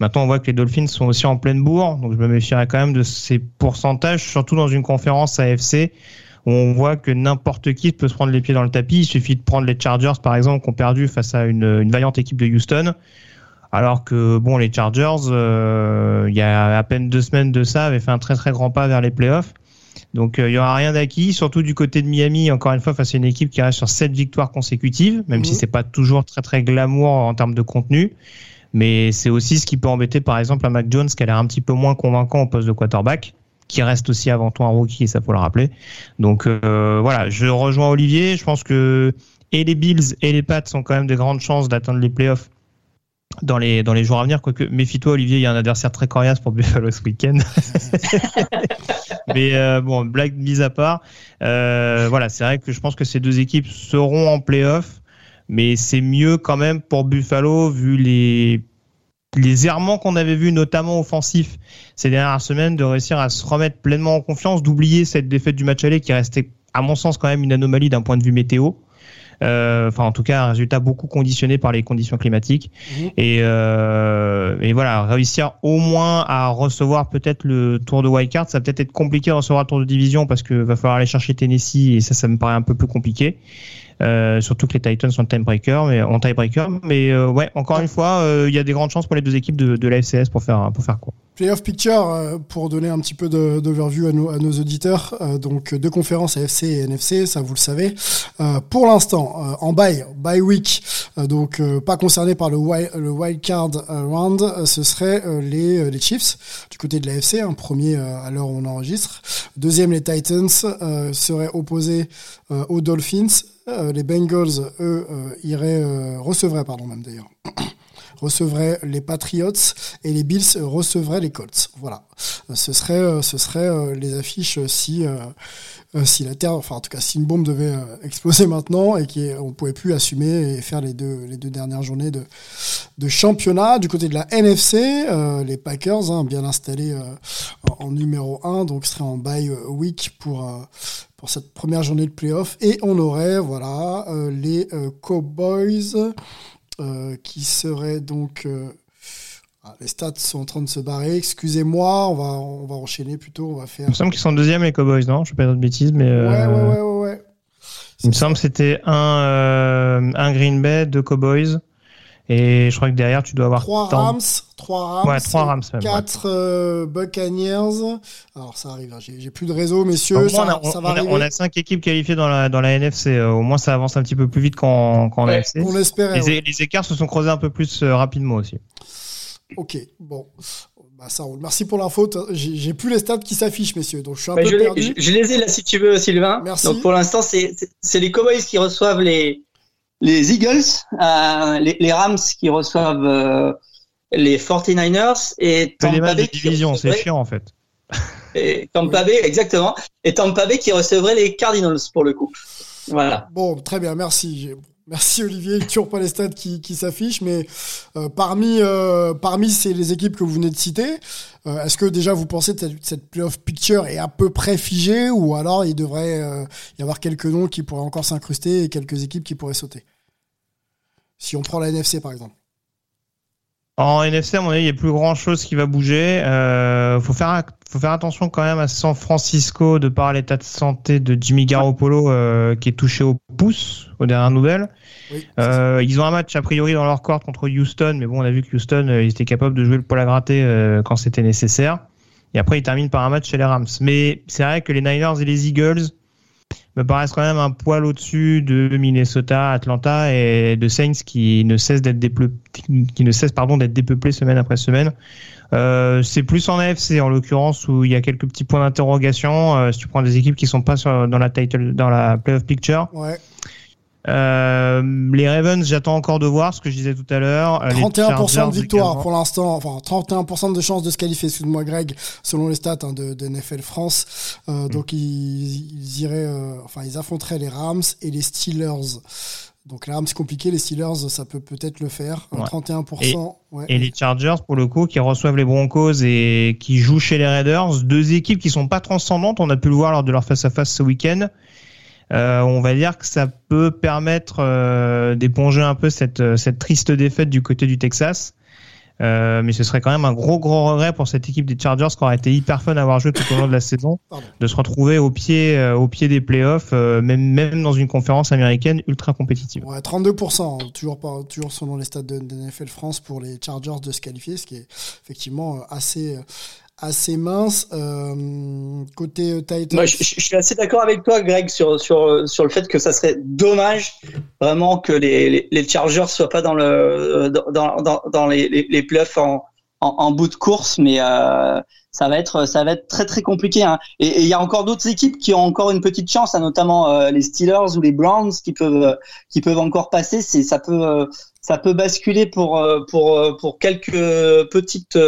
S3: Maintenant, on voit que les Dolphins sont aussi en pleine bourre, donc je me méfierais quand même de ces pourcentages, surtout dans une conférence AFC où on voit que n'importe qui peut se prendre les pieds dans le tapis. Il suffit de prendre les Chargers, par exemple, qui ont perdu face à une, une vaillante équipe de Houston. Alors que bon, les Chargers, euh, il y a à peine deux semaines de ça, avaient fait un très très grand pas vers les playoffs. Donc euh, il y aura rien d'acquis, surtout du côté de Miami, encore une fois face à une équipe qui reste sur sept victoires consécutives, même si mhm. c'est pas toujours très très glamour en termes de contenu. Mais c'est aussi ce qui peut embêter par exemple à Mac Jones, qui a l'air un petit peu moins convaincant au poste de quarterback, qui reste aussi avant tout un rookie, et ça faut le rappeler. Donc euh, voilà, je rejoins Olivier. Je pense que et les Bills et les Pats ont quand même de grandes chances d'atteindre les playoffs dans les, dans les jours à venir. Quoique, méfie-toi, Olivier, il y a un adversaire très coriace pour Buffalo ce week-end. Mais euh, bon, blague mise à part, euh, voilà, c'est vrai que je pense que ces deux équipes seront en playoff, mais c'est mieux quand même pour Buffalo vu les les errements qu'on avait vus, notamment offensifs, ces dernières semaines, de réussir à se remettre pleinement en confiance, d'oublier cette défaite du match aller qui restait, à mon sens, quand même une anomalie d'un point de vue météo. Euh, enfin, en tout cas, un résultat beaucoup conditionné par les conditions climatiques.
S1: Mhm.
S3: Et, euh, et voilà, réussir au moins à recevoir peut-être le tour de wildcard. Ça va peut-être être compliqué de recevoir le tour de division parce que va falloir aller chercher Tennessee et ça, ça me paraît un peu plus compliqué. Euh, surtout que les Titans sont tiebreaker, mais en tiebreaker. Mais euh, ouais, encore une fois, euh, il y a des grandes chances pour les deux équipes de, de la FCS pour faire pour faire quoi.
S1: Playoff Picture, pour donner un petit peu d'overview à nos, auditeurs, donc deux conférences AFC et NFC, ça vous le savez. Pour l'instant, en bye, bye week, donc pas concerné par le, wild, le wild card round, ce serait les, les Chiefs du côté de l'AFC, un premier euh, à l'heure où on enregistre. Deuxième, les Titans seraient opposés aux Dolphins. Euh, les Bengals, eux, euh, iraient euh, recevraient, pardon même d'ailleurs recevraient les Patriots et les Bills recevraient les Colts. Voilà. Ce serait, ce serait les affiches si, si la Terre, enfin en tout cas si une bombe devait exploser maintenant et qu'on pouvait plus assumer et faire les deux, les deux dernières journées de, de championnat. Du côté de la NFC, les Packers, hein, bien installés en, en numéro 1, donc seraient en bye week pour... pour cette première journée de playoff. Et on aurait voilà euh, les euh, Cowboys euh, qui seraient donc ah, les stats sont en train de se barrer. Excusez-moi on va on va enchaîner plutôt on va faire
S3: Il me semble qu'ils sont deuxième les Cowboys, non? Je ne pas dire de bêtises, mais
S1: ouais ouais ouais ouais, ouais.
S3: il me semble que c'était un un Green Bay, deux Cowboys, et je crois que derrière tu dois avoir
S1: trois
S3: tant-
S1: Rams trois Rams
S3: Ouais, trois Rams même, ouais.
S1: quatre euh, Buccaneers alors ça arrive hein, j'ai j'ai plus de réseau messieurs
S3: Au moins,
S1: ça,
S3: on, a,
S1: ça
S3: on
S1: va
S3: a-
S1: arriver
S3: on a cinq équipes qualifiées dans la, dans la NFC. euh, au moins, ça avance un petit peu plus vite qu'en qu'en
S2: Ouais,
S3: AFC.
S1: on espérait
S3: Les,
S1: ouais.
S3: é- les écarts se sont creusés un peu plus euh, rapidement aussi.
S1: ok bon bah ça roule merci pour l'info j'ai j'ai plus les stats qui s'affichent messieurs donc je suis un
S2: Bah,
S1: peu
S2: je,
S1: perdu
S2: les, je, je les ai là si tu veux, Sylvain.
S1: Merci.
S2: Donc pour l'instant, c'est c'est- c'est les Cowboys qui reçoivent les les Eagles, euh, les, les Rams qui reçoivent euh, les 49ers et
S3: Que les
S2: Tampa
S3: matchs de
S2: Bay qui
S3: division, c'est chiant en fait.
S2: et Tampa Bay, exactement. Et Tampa Bay qui recevrait les Cardinals pour le coup. Voilà.
S1: Bon, très bien, merci. Merci Olivier, toujours pas les stats qui, qui s'affichent, mais euh, parmi, euh, parmi ces, les équipes que vous venez de citer, euh, est-ce que déjà vous pensez que cette, cette playoff picture est à peu près figée ou alors il devrait y avoir quelques noms qui pourraient encore s'incruster et quelques équipes qui pourraient sauter? Si on prend la NFC par exemple.
S3: En NFC, à mon avis, il n'y a plus grand chose qui va bouger. Euh, faut faire, faut faire attention quand même à San Francisco de par l'état de santé de Jimmy Garoppolo euh, qui est touché au pouce aux dernières nouvelles.
S1: Oui,
S3: Euh, ils ont un match a priori dans leur court contre Houston, mais bon, on a vu que Houston, euh, ils étaient capables de jouer le poil à gratter euh, quand c'était nécessaire. Et après, ils terminent par un match chez les Rams. Mais c'est vrai que les Niners et les Eagles me paraissent quand même un poil au-dessus de Minnesota, Atlanta et de Saints qui ne cessent d'être qui ne cessent pardon d'être dépeuplés semaine après semaine. Euh, c'est plus en AFC en l'occurrence où il y a quelques petits points d'interrogation. Euh, si tu prends des équipes qui sont pas dans la title, dans la playoff picture, euh, les Ravens, j'attends encore de voir ce que je disais tout à l'heure. Euh, les
S1: 31%
S3: Chargers
S1: de victoire pour l'instant, enfin 31% de chances de se qualifier, excuse-moi Greg, selon les stats hein, de, de NFL France.
S3: Mm.
S1: Euh, Donc ils, ils iraient, euh, enfin ils affronteraient les Rams et les Steelers. Donc les Rams c'est compliqué, les Steelers ça peut peut-être le faire. Euh,
S3: Ouais.
S1: 31%. ouais.
S3: Et les Chargers, pour le coup, qui reçoivent les Broncos et qui jouent chez les Raiders, deux équipes qui sont pas transcendantes. On a pu le voir lors de leur face-à-face ce week-end. Euh, on va dire que ça peut permettre euh, d'éponger un peu cette, euh, cette triste défaite du côté du Texas. Euh, mais ce serait quand même un gros gros regret pour cette équipe des Chargers qui aurait été hyper fun à avoir joué tout au long de la saison,
S1: Pardon.
S3: de se retrouver au pied euh, au pied des playoffs, euh, même même dans une conférence américaine ultra compétitive.
S1: Ouais, 32%, hein, toujours, selon les stats de, de NFL France pour les Chargers de se qualifier, ce qui est effectivement assez, assez mince. Euh, côté euh, Titans,
S2: Moi, je, suis assez d'accord avec toi, Greg, sur, sur, sur le fait que ça serait dommage vraiment que les, les, les Chargers soient pas dans le dans, dans, dans les, les, les playoffs en, en, bout de course, mais euh, ça va être ça va être très très compliqué. Hein. Et il y a encore d'autres équipes qui ont encore une petite chance, hein, notamment euh, les Steelers ou les Browns qui peuvent qui peuvent encore passer. C'est ça peut euh, ça peut basculer pour euh, pour euh, pour quelques petites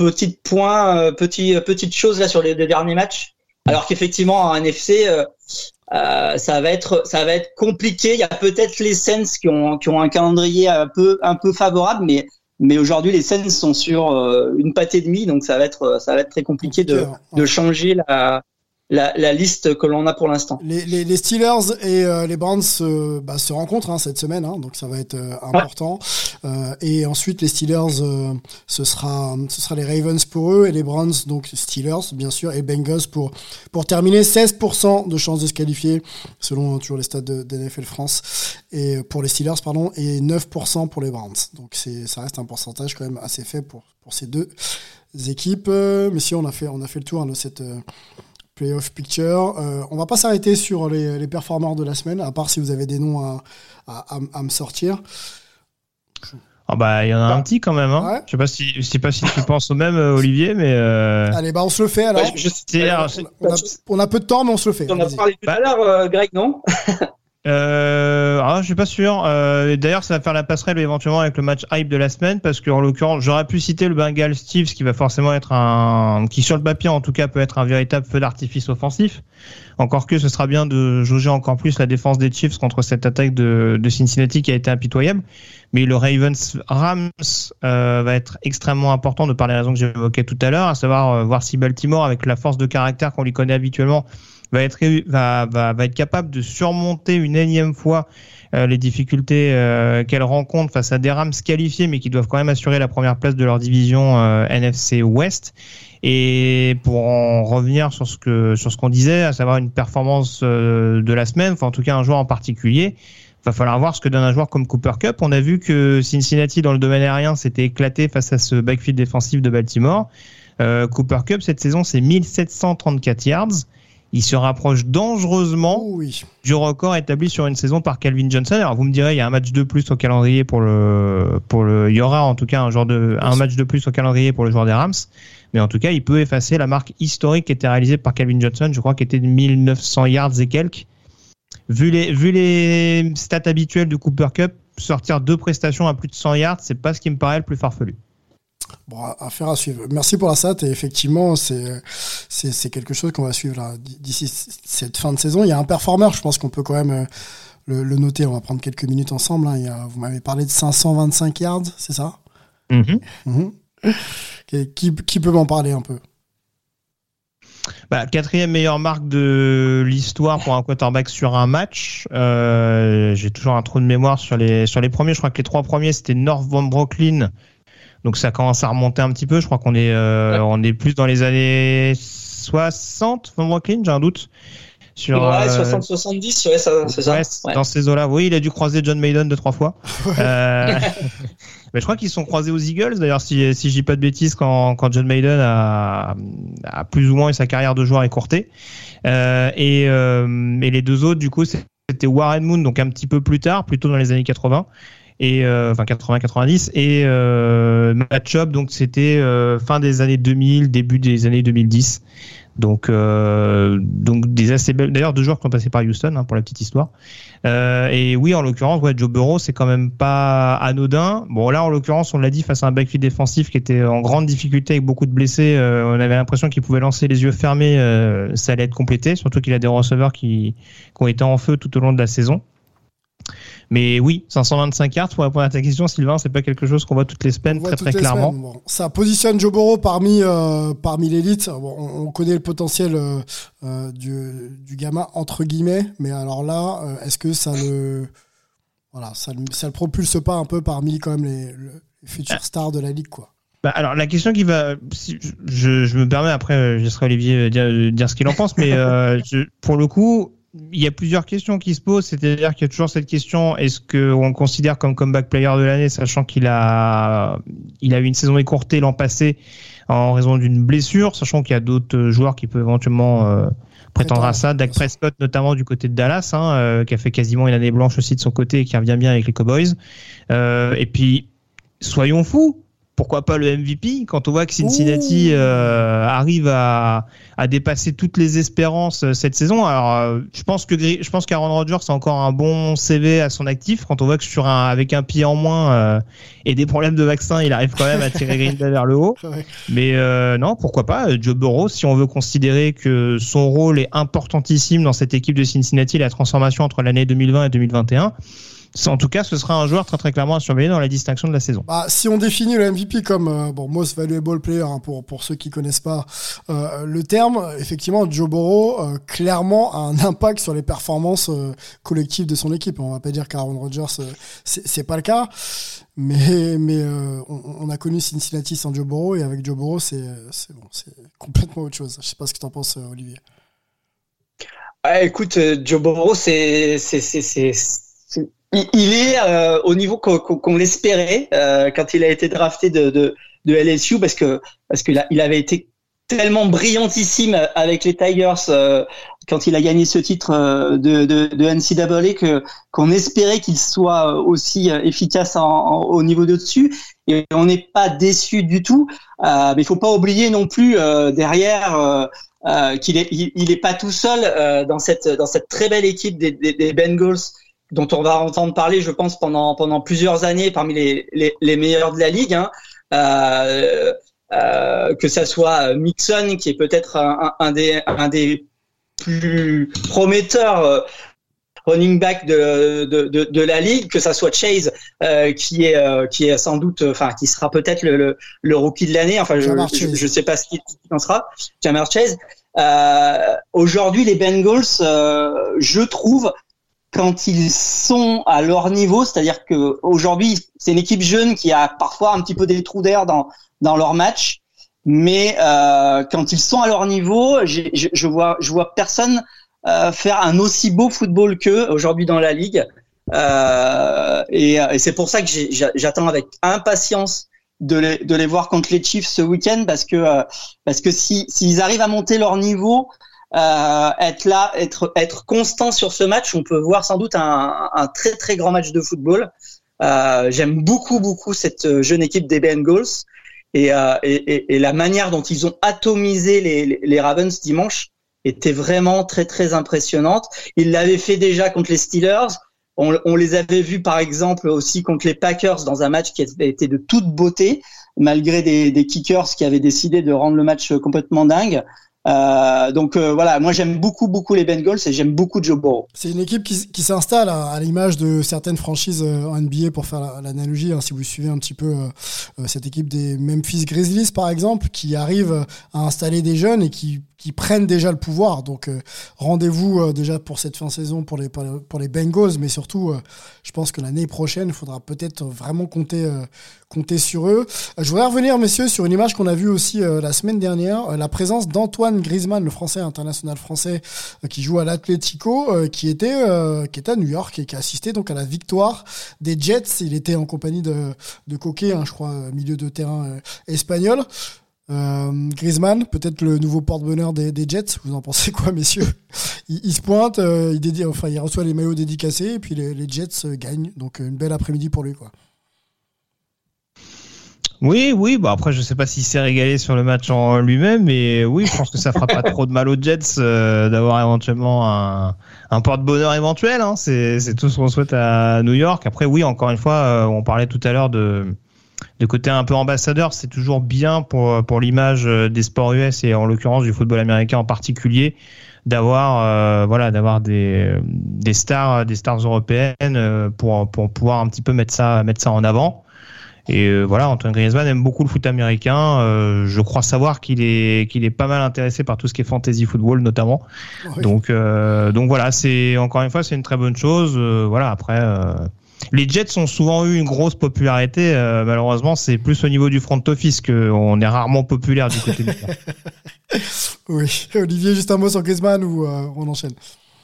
S2: euh, petites points, euh, petits petites choses là sur les deux derniers matchs. Alors qu'effectivement en NFC, euh, ça va être ça va être compliqué. Il y a peut-être les Saints qui ont qui ont un calendrier un peu un peu favorable, mais Mais aujourd'hui, les Saints sont sur euh, une patte et demie, donc ça va être, ça va être très compliqué de, de changer la, la, la liste que l'on a pour l'instant.
S1: Les, les, les, Steelers et euh, les Browns se, bah, se rencontrent hein, cette semaine, hein, donc ça va être euh, important. Euh, et ensuite, les Steelers, euh, ce sera ce sera les Ravens pour eux et les Browns, donc Steelers bien sûr, et Bengals pour pour terminer 16% de chances de se qualifier selon toujours les stats de, de NFL France et pour les Steelers pardon et 9% pour les Browns. Donc c'est ça reste un pourcentage quand même assez fait pour pour ces deux équipes. mais si on a fait on a fait le tour hein, de cette playoff picture. Euh, on va pas s'arrêter sur les, les, performeurs de la semaine, à part si vous avez des noms à, à, à, me sortir.
S3: Oh bah, il y en a bah. un petit quand même. Hein. Ouais. Je sais pas si, je sais pas si tu penses au même, Olivier, mais. Euh...
S1: Allez, bah on se le fait alors. Ouais, je, je, on, a, on, a, peu de temps, mais on se le fait.
S2: On a parlé tout à l'heure, euh, Greg, non?
S3: Euh, ah, je suis pas sûr. Euh, D'ailleurs, ça va faire la passerelle éventuellement avec le match hype de la semaine parce qu'en l'occurrence, j'aurais pu citer le Bengal Steves qui va forcément être un, qui sur le papier en tout cas peut être un véritable feu d'artifice offensif. Encore que ce sera bien de jauger encore plus la défense des Chiefs contre cette attaque de, de Cincinnati qui a été impitoyable. Mais le Ravens Rams euh, va être extrêmement important de par les raisons que j'évoquais tout à l'heure, à savoir euh, voir si Baltimore, avec la force de caractère qu'on lui connaît habituellement, va être va, va, va être capable de surmonter une énième fois euh, les difficultés euh, qu'elle rencontre face à des Rams qualifiés mais qui doivent quand même assurer la première place de leur division euh, NFC West. Et pour en revenir sur ce que sur ce qu'on disait, à savoir une performance euh, de la semaine, enfin en tout cas un joueur en particulier, va falloir voir ce que donne un joueur comme Cooper Cup. On a vu que Cincinnati dans le domaine aérien s'était éclaté face à ce backfield défensif de Baltimore. Euh, Cooper Cup cette saison c'est 1734 yards il se rapproche dangereusement
S1: oui.
S3: du record établi sur une saison par Calvin Johnson. Alors vous me direz, il y a un match de plus au calendrier pour le, pour le, il y aura en tout cas un genre de, un match de plus au calendrier pour le joueur des Rams. Mais en tout cas, il peut effacer la marque historique qui était réalisée par Calvin Johnson. Je crois qu'il était de 1900 yards et quelques. Vu les, vu les stats habituelles du Cooper Cup, sortir deux prestations à plus de 100 yards, c'est pas ce qui me paraît le plus farfelu.
S1: Bon, affaire à suivre. Merci pour la stat et effectivement, c'est c'est quelque chose qu'on va suivre d'ici cette fin de saison. Il y a un performeur, je pense qu'on peut quand même euh, le, le, noter. On va prendre quelques minutes ensemble. Hein. Il y a, vous m'avez parlé de 525 yards, c'est ça?
S3: Mm -hmm.
S1: Mm -hmm. qui, qui peut m'en parler un peu?
S3: Bah, quatrième meilleure marque de l'histoire pour un quarterback sur un match. Euh, J'ai toujours un trou de mémoire sur les sur les premiers. Je crois que les trois premiers c'était North Von Brooklyn donc ça commence à remonter un petit peu. Je crois qu'on est, euh, ouais. on est plus dans les années 60, Von Brooklyn, j'ai un doute.
S2: Sur, ouais, 60-70, ouais, c'est ça.
S3: Ouais, Dans ces eaux-là. Oui, il a dû croiser John Maiden deux, trois fois. euh, mais je crois qu'ils sont croisés aux Eagles, d'ailleurs, si, si je dis pas de bêtises, quand, quand John Maiden a, a plus ou moins eu sa carrière de joueur écourtée. Euh, et, euh, et les deux autres, du coup, c'était Warren Moon, donc un petit peu plus tard, plutôt dans les années 80 et euh, enfin 80-90 et euh, match-up donc c'était euh, fin des années 2000 début des années 2010 donc euh, donc des assez belles d'ailleurs deux joueurs qui ont passé par Houston hein, pour la petite histoire. Euh, et oui en l'occurrence ouais Joe Burrow c'est quand même pas anodin. Bon là en l'occurrence on l'a dit face à un backfield défensif qui était en grande difficulté avec beaucoup de blessés euh, on avait l'impression qu'il pouvait lancer les yeux fermés ça allait être complété surtout qu'il a des receveurs qui, qui ont été en feu tout au long de la saison mais oui, 525 cartes, pour répondre à ta question, Sylvain, c'est pas quelque chose qu'on voit toutes les semaines très très clairement.
S1: Bon, ça positionne Joe Burrow parmi, euh, parmi l'élite. Bon, on, on, connaît le potentiel euh, euh, du, du gamin, entre guillemets, mais alors là, euh, est-ce que ça le, voilà, ça, ça le propulse pas un peu parmi quand même les, les futurs stars de la ligue, quoi?
S3: Bah alors la question qui va, je, je me permets après, je laisserai Olivier dire, dire ce qu'il en pense, mais euh, je, pour le coup, il y a plusieurs questions qui se posent, c'est-à-dire qu'il y a toujours cette question est-ce qu'on le considère comme comeback player de l'année, sachant qu'il a, il a eu une saison écourtée l'an passé en raison d'une blessure, sachant qu'il y a d'autres joueurs qui peuvent éventuellement euh, prétendre à ça. Dak Prescott, notamment du côté de Dallas, hein, euh, qui a fait quasiment une année blanche aussi de son côté et qui revient bien avec les Cowboys. Euh, et puis, soyons fous, pourquoi pas le MVP quand on voit que Cincinnati euh, arrive à, à, dépasser toutes les espérances euh, cette saison. Alors, euh, je pense que je pense qu'Aaron Rodgers a encore un bon CV à son actif quand on voit que sur un avec un pied en moins euh, et des problèmes de vaccin, il arrive quand même à tirer Green Bay vers le haut. Mais euh, non, pourquoi pas Joe Burrow si on veut considérer que son rôle est importantissime dans cette équipe de Cincinnati, la transformation entre l'année 2020 et 2021 En tout cas, ce sera un joueur très très clairement à surveiller dans la distinction de la saison.
S1: Bah, si on définit le MVP comme euh, bon most valuable player hein, pour pour ceux qui connaissent pas euh, le terme, effectivement, Joe Burrow euh, clairement a un impact sur les performances euh, collectives de son équipe. On va pas dire qu'Aaron Rodgers euh, c'est pas le cas, mais mais euh, on, on a connu Cincinnati sans Joe Burrow et avec Joe Burrow c'est c'est bon, c'est complètement autre chose. Je sais pas ce que t'en penses, Olivier.
S2: Ah, écoute, Joe Burrow, c'est- il est euh, au niveau qu'on, qu'on l'espérait euh, quand il a été drafté de, de, de LSU parce que parce que là, il avait été tellement brillantissime avec les Tigers euh, quand il a gagné ce titre euh, de, de, de NCAA que qu'on espérait qu'il soit aussi euh, efficace en, en- au niveau de dessus et on n'est pas déçu du tout. Euh, mais il faut pas oublier non plus derrière. qu'il est, il, il est pas tout seul dans cette dans cette très belle équipe des, des, des Bengals dont on va entendre parler, je pense, pendant pendant plusieurs années parmi les les, les meilleurs de la ligue. Hein. Euh, euh, que ça soit Mixon qui est peut-être un, des un des plus prometteurs euh, running back de, de, de, de la ligue, que ça soit Chase euh, qui est euh, qui est sans doute, enfin qui sera peut-être le, le, le rookie de l'année. Enfin, je, je je sais pas ce qu'il en sera. Jamar Chase. Euh, Aujourd'hui, les Bengals, je trouve, quand ils sont à leur niveau, c'est-à-dire que aujourd'hui, c'est une équipe jeune qui a parfois un petit peu des trous d'air dans dans leur match, mais euh, quand ils sont à leur niveau, j'ai- je, je vois je vois personne euh, faire un aussi beau football qu'eux aujourd'hui dans la ligue. Euh, et, et c'est pour ça que j'attends avec impatience de les, de les voir contre les Chiefs ce week-end parce que euh, parce que si s'ils arrivent à monter leur niveau, euh, être là, être être constant sur ce match, on peut voir sans doute un, un très très grand match de football. Euh, J'aime beaucoup beaucoup cette jeune équipe des Bengals et, euh, et, et, la manière dont ils ont atomisé les, les, Ravens dimanche était vraiment très très impressionnante. Ils l'avaient fait déjà contre les Steelers. On, on les avait vus par exemple aussi contre les Packers dans un match qui avait été de toute beauté, malgré des, des kickers qui avaient décidé de rendre le match complètement dingue. Euh, donc euh, voilà, moi j'aime beaucoup beaucoup les Bengals et j'aime beaucoup Joe Burrow.
S1: C'est une équipe qui, qui s'installe à, à l'image de certaines franchises euh, en NBA pour faire la- l'analogie. hein, si vous suivez un petit peu cette équipe des Memphis Grizzlies par exemple, qui arrive à installer des jeunes et qui, qui prennent déjà le pouvoir. Donc rendez-vous déjà pour cette fin de saison pour les, pour les, Bengals, mais surtout, je pense que l'année prochaine, il faudra peut-être vraiment compter, compter sur eux. Je voudrais revenir, messieurs, sur une image qu'on a vue aussi la semaine dernière, la présence d'Antoine Griezmann, le français international français euh, qui joue à l'Atlético, euh, qui était euh, à New York et qui a assisté donc à la victoire des Jets. Il était en compagnie de de Coquet, hein, je crois, milieu de terrain espagnol. Griezmann, peut-être le nouveau porte-bonheur des, Jets. Vous en pensez quoi, messieurs? Il, se pointe, il, dédie, enfin, il reçoit les maillots dédicacés et puis les, Jets gagnent. Donc une belle après-midi pour lui.
S3: Oui, oui. Bah après, je sais pas s'il s'est régalé sur le match en lui-même, mais oui, je pense que ça fera pas trop de mal aux Jets euh, d'avoir éventuellement un, un porte-bonheur éventuel. Hein. C'est, tout ce qu'on souhaite à New York. Après, oui, encore une fois, euh, on parlait tout à l'heure de côté un peu ambassadeur, c'est toujours bien pour l'image euh, des sports US et en l'occurrence du football américain en particulier d'avoir voilà d'avoir des des stars des stars européennes pour pour pouvoir un petit peu mettre ça mettre ça en avant. Et euh, voilà, Antoine Griezmann aime beaucoup le foot américain. Euh, je crois savoir qu'il est qu'il est pas mal intéressé par tout ce qui est fantasy football notamment.
S1: Oui.
S3: Donc euh, donc voilà, c'est encore une fois c'est une très bonne chose. Euh, voilà après. euh, les Jets ont souvent eu une grosse popularité. Euh, malheureusement, c'est plus au niveau du front office qu'on est rarement populaire du côté du
S1: Oui. Olivier, juste un mot sur Griezmann ou euh, on enchaîne?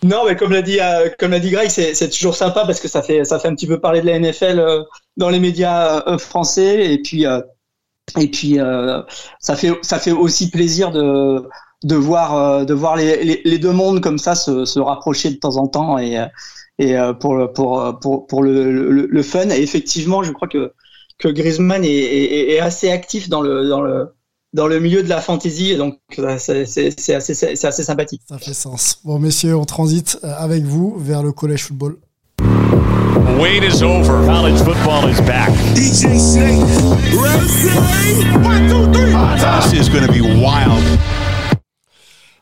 S2: Non, mais comme l'a dit, euh, comme l'a dit Greg, c'est, c'est toujours sympa parce que ça fait, ça fait un petit peu parler de la NFL euh, dans les médias euh, français et puis, euh, et puis euh, ça fait, ça fait aussi plaisir de, de voir, de voir les, les, deux mondes comme ça se, se rapprocher de temps en temps et, et pour, pour, pour, pour le, le, le fun. Et effectivement, je crois que, que Griezmann est, est, est assez actif dans le, dans le, dans le milieu de la fantasy, donc c'est, assez, assez sympathique.
S1: Ça fait sens. Bon, messieurs, on transite avec vous vers le collège football.
S5: Wait is over. College football is back.
S4: DJ Snake. One, two, three.
S5: This is going to be wild.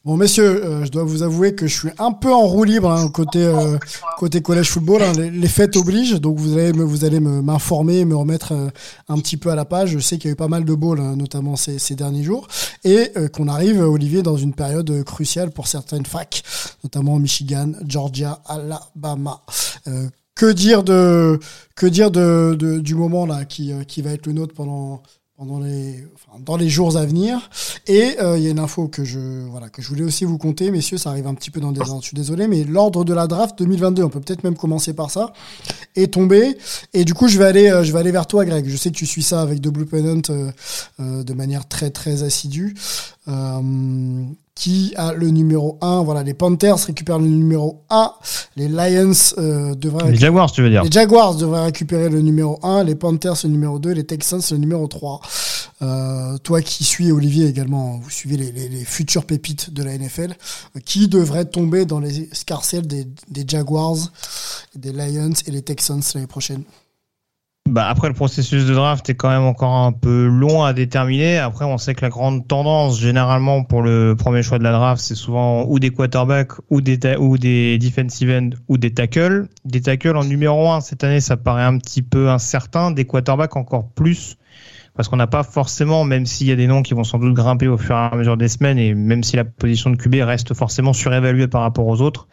S1: Bon, messieurs, euh, je dois vous avouer que je suis un peu en roue libre hein, côté euh, côté collège football. hein. Les, les fêtes obligent, donc vous allez me, vous allez me- m'informer, me remettre euh, un petit peu à la page. Je sais qu'il y a eu pas mal de balls, hein, notamment ces, ces derniers jours, et euh, qu'on arrive, Olivier, dans une période cruciale pour certaines facs, notamment Michigan, Georgia, Alabama. Que dire de que dire de, de- du moment là qui euh, qui va être le nôtre pendant pendant les enfin, dans les jours à venir. Et euh, il y a une info que je voilà que je voulais aussi vous compter messieurs ça arrive un petit peu dans le désordre je suis désolé mais l'ordre de la draft 2022 on peut peut-être même commencer par ça est tombé. Et du coup je vais aller euh, je vais aller vers toi Greg. Je sais que tu suis ça avec The Blue Pennant euh, de manière très très assidue qui a le numéro 1 voilà les Panthers récupèrent le numéro 1 les Lions euh, devraient
S3: Les Jaguars, tu veux dire
S1: les Jaguars devraient récupérer le numéro 1, les Panthers le numéro 2, les Texans le numéro 3. Euh, toi qui suis Olivier également, vous suivez les, les, les futures pépites de la NFL, euh, qui devraient tomber dans les escarcelles des, des Jaguars, des Lions et les Texans l'année prochaine
S3: Bah après le processus de draft est quand même encore un peu long à déterminer. Après on sait que la grande tendance généralement pour le premier choix de la draft c'est souvent ou des quarterbacks ou des ou des defensive end ou des tackles. Des tackles en numéro 1 cette année ça paraît un petit peu incertain. Des quarterbacks encore plus parce qu'on n'a pas forcément, même s'il y a des noms qui vont sans doute grimper au fur et à mesure des semaines, et même si la position de QB reste forcément surévaluée par rapport aux autres,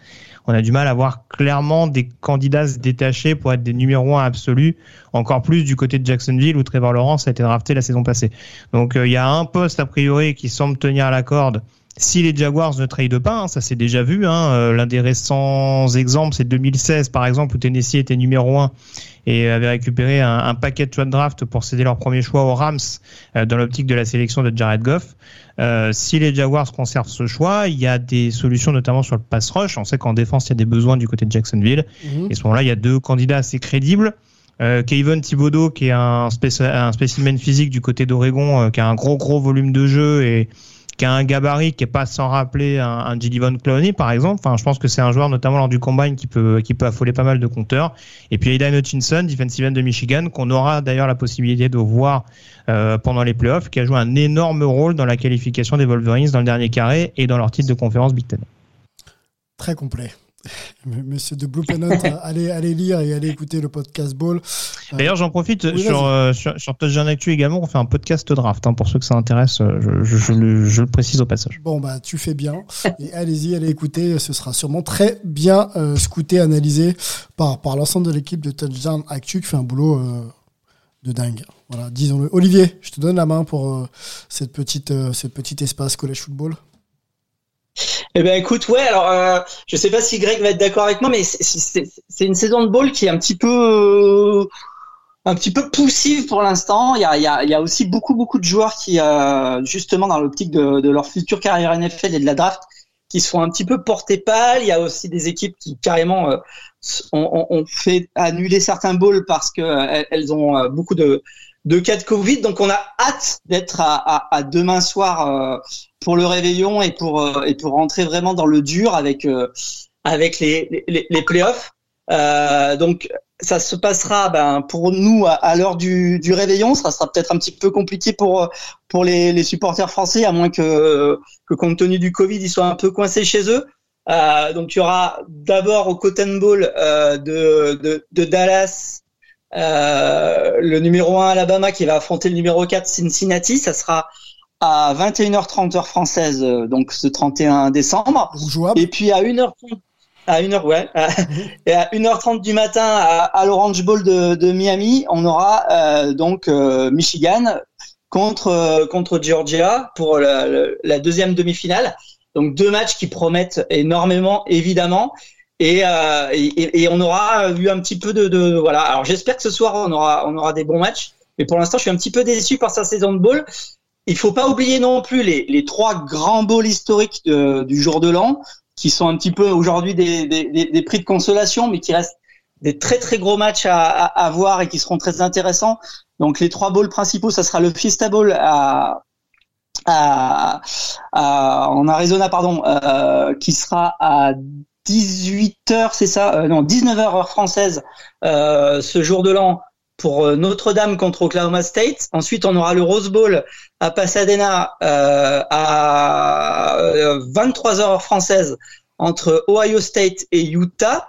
S3: on a du mal à voir clairement des candidats se détacher pour être des numéros 1 absolus, encore plus du côté de Jacksonville où Trevor Lawrence a été drafté la saison passée. Donc euh, il y a un poste a priori qui semble tenir à la corde. Si les Jaguars ne tradent pas, hein, ça c'est déjà vu. Hein, euh, L'un des récents exemples, c'est 2016 par exemple, où Tennessee était numéro 1 et avait récupéré un, un paquet de choix de draft pour céder leur premier choix aux Rams euh, dans l'optique de la sélection de Jared Goff. Euh, si les Jaguars conservent ce choix, il y a des solutions notamment sur le pass rush. On sait qu'en défense, il y a des besoins du côté de Jacksonville. Et à ce moment-là, il y a deux candidats assez crédibles. Euh, Kevin Thibodeau, qui est un, spéc- un spécimen physique du côté d'Oregon, euh, qui a un gros gros volume de jeu et qui a un gabarit qui est pas sans rappeler un, un Von Clowney par exemple. Enfin, je pense que c'est un joueur notamment lors du combine qui peut qui peut affoler pas mal de compteurs. Et puis Aidan Hutchinson, defensive end de Michigan, qu'on aura d'ailleurs la possibilité de voir euh, pendant les playoffs, qui a joué un énorme rôle dans la qualification des Wolverines dans le dernier carré et dans leur titre de conférence Big Ten.
S1: Très complet. Monsieur de Blue Pennant, allez, allez lire et allez écouter le podcast Ball. Euh,
S3: D'ailleurs, j'en profite
S1: Oui,
S3: sur, euh, sur, sur Touchdown Actu également. On fait un podcast draft hein, pour ceux que ça intéresse. euh, Je, je, je le, je le précise au passage.
S1: Bon, bah, tu fais bien. Et allez-y, allez écouter. Ce sera sûrement très bien euh, scouté, analysé par, par l'ensemble de l'équipe de Touchdown Actu qui fait un boulot euh, de dingue. Voilà, disons-le. Olivier, je te donne la main pour euh, cette petite, euh, ce petit espace collège football.
S2: Eh ben écoute, ouais, alors euh, je sais pas si Greg va être d'accord avec moi, mais c'est- une saison de ball qui est un petit peu euh, un petit peu poussive pour l'instant. Il y a, y, a, y a aussi beaucoup beaucoup de joueurs qui euh, justement dans l'optique de, de leur future carrière NFL et de la draft qui se font un petit peu porter pâle. Il y a aussi des équipes qui carrément euh, ont, ont- fait annuler certains balls parce que euh, elles- ont euh, beaucoup de de cas de Covid. Donc on a hâte d'être à, à, à demain soir pour le réveillon et pour euh, et pour rentrer vraiment dans le dur avec euh, avec les les, les playoffs. Euh, donc ça se passera ben, pour nous à, à l'heure du, du réveillon. Ça sera peut-être un petit peu compliqué pour pour les, les supporters français, à moins que que compte tenu du Covid, ils soient un peu coincés chez eux. Euh, donc il y aura d'abord au Cotton Bowl euh, de, de de Dallas euh, le numéro 1 Alabama qui va affronter le numéro 4 Cincinnati. Ça sera à 21h30 heure française, donc ce 31 décembre. Et puis à 1h30, à 1h, ouais, et à 1h30 du matin à, à l'Orange Bowl de, de Miami, on aura euh, donc euh, Michigan contre euh, contre Georgia pour la, deuxième demi-finale. Donc deux matchs qui promettent énormément, évidemment. Et, euh, et, et on aura eu un petit peu de, de voilà. Alors j'espère que ce soir on aura on aura des bons matchs. Mais pour l'instant, je suis un petit peu déçu par sa saison de ball. Il faut pas oublier non plus les, les trois grands bowls historiques de- du jour de l'an, qui sont un petit peu aujourd'hui des, des, des, prix de consolation, mais qui restent des très très gros matchs à, à, à voir et qui seront très intéressants. Donc les trois bowls principaux, ça sera le Fiesta Bowl à, à, à- en Arizona, pardon, euh, qui sera à 18h, c'est ça euh, Non, 19h heure française euh, ce jour de l'an pour euh, Notre-Dame contre Oklahoma State. Ensuite, on aura le Rose Bowl à Pasadena euh, à 23 euh, heures françaises entre Ohio State et Utah.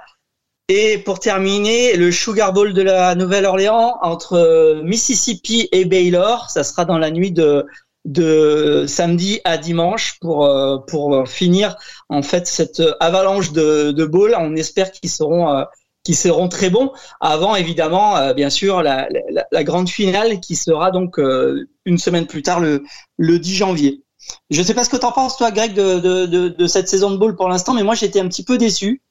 S2: Et pour terminer, le Sugar Bowl de la Nouvelle-Orléans entre Mississippi et Baylor. Ça sera dans la nuit de, samedi à dimanche pour pour finir en fait cette avalanche de, de bowls. On espère qu'ils seront qui seront très bons avant évidemment euh, bien sûr la, grande finale qui sera donc euh, une semaine plus tard le, le 10 janvier. Je ne sais pas ce que tu en penses toi Greg de, de, de, de, cette saison de bowl pour l'instant mais moi j'étais un petit peu déçu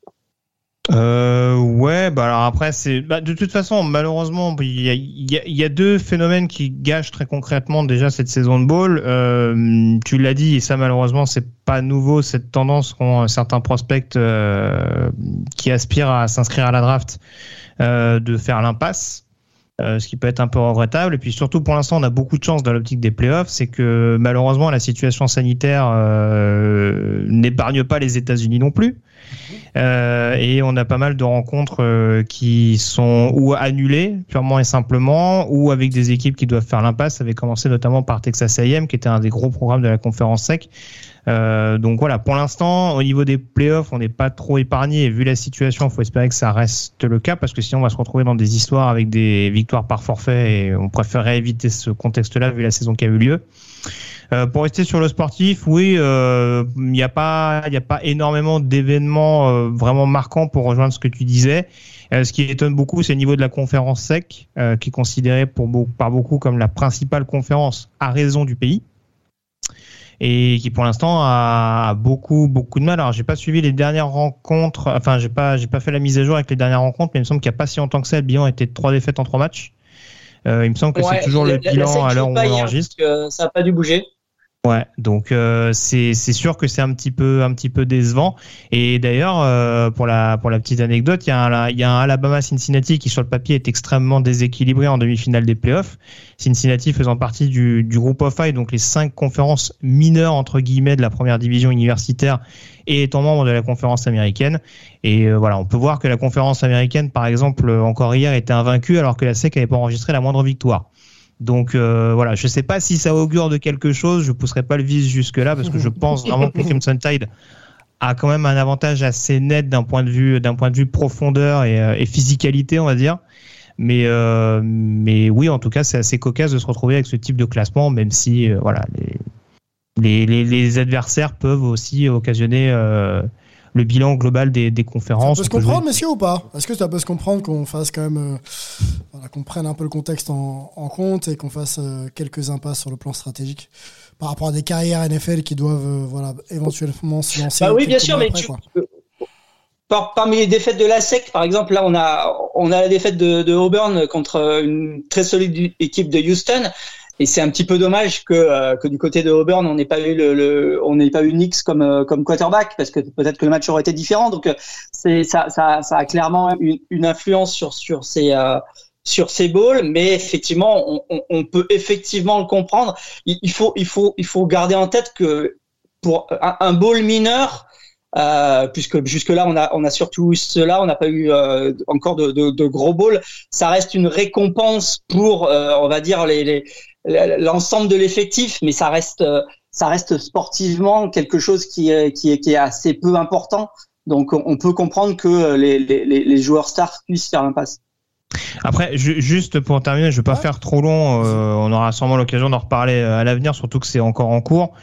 S3: euh, ouais, bah alors après c'est bah, de toute façon malheureusement il y a, deux phénomènes qui gâchent très concrètement déjà cette saison de ball. Euh, tu l'as dit et ça malheureusement c'est pas nouveau cette tendance qu'ont certains prospects euh, qui aspirent à s'inscrire à la draft euh, de faire l'impasse. Euh, ce qui peut être un peu regrettable. Et puis surtout, pour l'instant, on a beaucoup de chance dans l'optique des playoffs, c'est que malheureusement, la situation sanitaire euh, n'épargne pas les États-Unis non plus. Euh, et on a pas mal de rencontres euh, qui sont ou annulées purement et simplement, ou avec des équipes qui doivent faire l'impasse. Ça avait commencé notamment par Texas A&M, qui était un des gros programmes de la conférence SEC. Euh, donc voilà, pour l'instant, au niveau des playoffs, on n'est pas trop épargné. Et vu la situation, il faut espérer que ça reste le cas, parce que sinon on va se retrouver dans des histoires avec des victoires par forfait, et on préférerait éviter ce contexte-là vu la saison qui a eu lieu. Euh, pour rester sur le sportif, oui, euh, il n'y a pas, il a pas énormément d'événements euh, vraiment marquants pour rejoindre ce que tu disais. ce qui étonne beaucoup, c'est le niveau de la conférence SEC, qui est considérée pour, par beaucoup comme la principale conférence à raison du pays et qui pour l'instant a beaucoup beaucoup de mal. Alors j'ai pas suivi les dernières rencontres, enfin j'ai pas j'ai pas fait la mise à jour avec les dernières rencontres, mais il me semble qu'il n'y a pas si longtemps que ça, le bilan était de trois défaites en trois matchs. Euh, il me semble que c'est toujours le bilan à l'heure où on enregistre.
S2: ça n'a pas dû bouger.
S3: Ouais, donc euh, c'est sûr que c'est un petit peu un petit peu décevant. Et d'ailleurs, euh, pour la pour la petite anecdote, il y a un il y a un Alabama Cincinnati qui sur le papier est extrêmement déséquilibré en demi-finale des playoffs. Cincinnati faisant partie du du groupe of five, donc les cinq conférences mineures entre guillemets de la première division universitaire et étant membre de la conférence américaine. Et euh, voilà, on peut voir que la conférence américaine, par exemple, encore hier, était invaincue alors que la SEC n'avait pas enregistré la moindre victoire. Donc euh, voilà, je sais pas si ça augure de quelque chose. Je pousserai pas le vis jusque là parce que je pense vraiment que Crimson Tide a quand même un avantage assez net d'un point de vue d'un point de vue profondeur et, euh, et physicalité, on va dire. Mais euh, mais oui, en tout cas, c'est assez cocasse de se retrouver avec ce type de classement, même si euh, voilà les, les, les adversaires peuvent aussi occasionner le bilan global des, des conférences.
S1: Ça peut se comprendre, messieurs, ou pas? Est-ce que ça peut se comprendre qu'on fasse quand même, euh, voilà, qu'on prenne un peu le contexte en, en compte et qu'on fasse euh, quelques impasses sur le plan stratégique par rapport à des carrières NFL qui doivent, euh, voilà, éventuellement se lancer.
S2: Bah oui, bien sûr, mais tu, parmi les défaites de la SEC, par exemple, là, on a, on a la défaite de, de Auburn contre une très solide équipe de Houston. Et c'est un petit peu dommage que, euh, que du côté de Auburn, on n'ait pas eu le, le on n'ait pas eu Nix comme euh, comme quarterback parce que peut-être que le match aurait été différent. Donc euh, c'est ça, ça, ça a clairement une, une influence sur sur ces sur ces balls, mais effectivement, on, on, peut effectivement le comprendre. Il, faut il faut il faut garder en tête que pour un, un ball mineur, euh, puisque jusque là on a on a surtout eu cela, on n'a pas eu euh, encore de, de, de, gros balls. Ça reste une récompense pour, euh, on va dire les, les l'ensemble de l'effectif, mais ça reste, ça reste sportivement quelque chose qui est, qui est, qui est assez peu important. Donc, on peut comprendre que les, les, les joueurs stars puissent faire l'impasse.
S3: Après, juste pour terminer, je ne vais pas faire trop long. Euh, on aura sûrement l'occasion d'en reparler euh, à l'avenir, surtout que c'est encore en cours.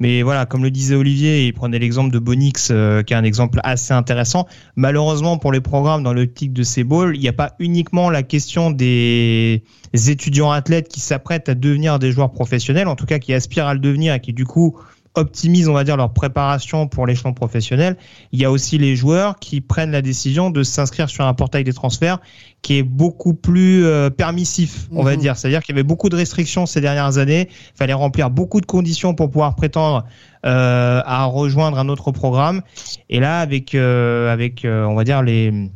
S3: Mais voilà, comme le disait Olivier, il prenait l'exemple de Bonix, euh, qui est un exemple assez intéressant. Malheureusement, pour les programmes dans l'optique de ces balls, il n'y a pas uniquement la question des étudiants athlètes qui s'apprêtent à devenir des joueurs professionnels, en tout cas qui aspirent à le devenir et qui du coup optimisent, on va dire, leur préparation pour l'échelon professionnel. Il y a aussi les joueurs qui prennent la décision de s'inscrire sur un portail des transferts qui est beaucoup plus euh, permissif, on va mhm. dire. C'est-à-dire qu'il y avait beaucoup de restrictions ces dernières années. Il fallait remplir beaucoup de conditions pour pouvoir prétendre euh, à rejoindre un autre programme. Et là, avec, euh, avec on va dire, les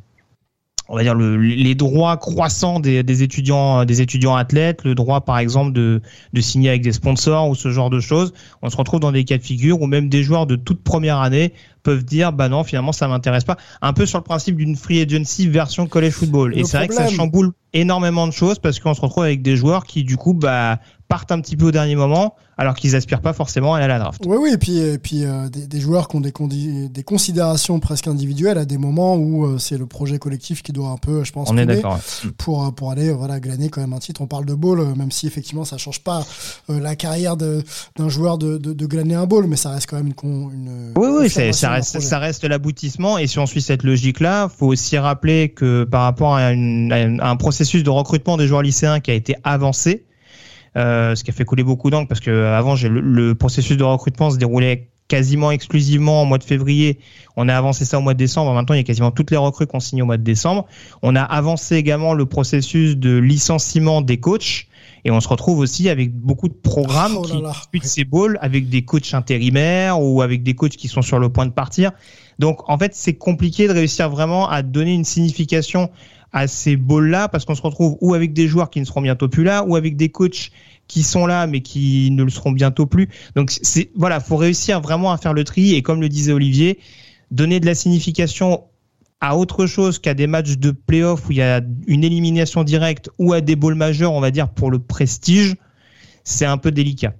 S3: on va dire le, les droits croissants des, des, étudiants des étudiants athlètes, le droit par exemple de, de signer avec des sponsors ou ce genre de choses. On se retrouve dans des cas de figure où même des joueurs de toute première année peuvent dire bah non finalement ça m'intéresse pas. Un peu sur le principe d'une free agency version college football. Et c'est vrai que ça chamboule énormément de choses parce qu'on se retrouve avec des joueurs qui du coup bah partent un petit peu au dernier moment alors qu'ils aspirent pas forcément à aller à la draft.
S1: Oui, oui, et puis, et puis euh, des, des, joueurs qui ont des, des considérations presque individuelles à des moments où euh, c'est le projet collectif qui doit un peu, je pense,
S3: On est d'accord.
S1: pour, euh, pour aller voilà, glaner quand même un titre. On parle de ball, même si effectivement ça change pas la carrière d'un joueur de, de, de, glaner un ball, mais ça reste quand même une. une
S3: oui, oui, ça reste, ça reste l'aboutissement. Et si on suit cette logique-là, faut aussi rappeler que par rapport à, une, à un processus de recrutement des joueurs lycéens qui a été avancé, euh, ce qui a fait couler beaucoup d'encre parce que avant le, le, processus de recrutement se déroulait quasiment exclusivement au mois de février. On a avancé ça au mois de décembre. Maintenant, il y a quasiment toutes les recrues qu'on signe au mois de décembre. On a avancé également le processus de licenciement des coachs. Et on se retrouve aussi avec beaucoup de programmes oh qui disputent ces balls avec des coachs intérimaires ou avec des coachs qui sont sur le point de partir. Donc, en fait, c'est compliqué de réussir vraiment à donner une signification à ces balls-là parce qu'on se retrouve ou avec des joueurs qui ne seront bientôt plus là ou avec des coachs qui sont là mais qui ne le seront bientôt plus. Donc c'est voilà, faut réussir vraiment à faire le tri et comme le disait Olivier, donner de la signification à autre chose qu'à des matchs de playoff où il y a une élimination directe ou à des balls majeurs, on va dire pour le prestige, c'est un peu délicat.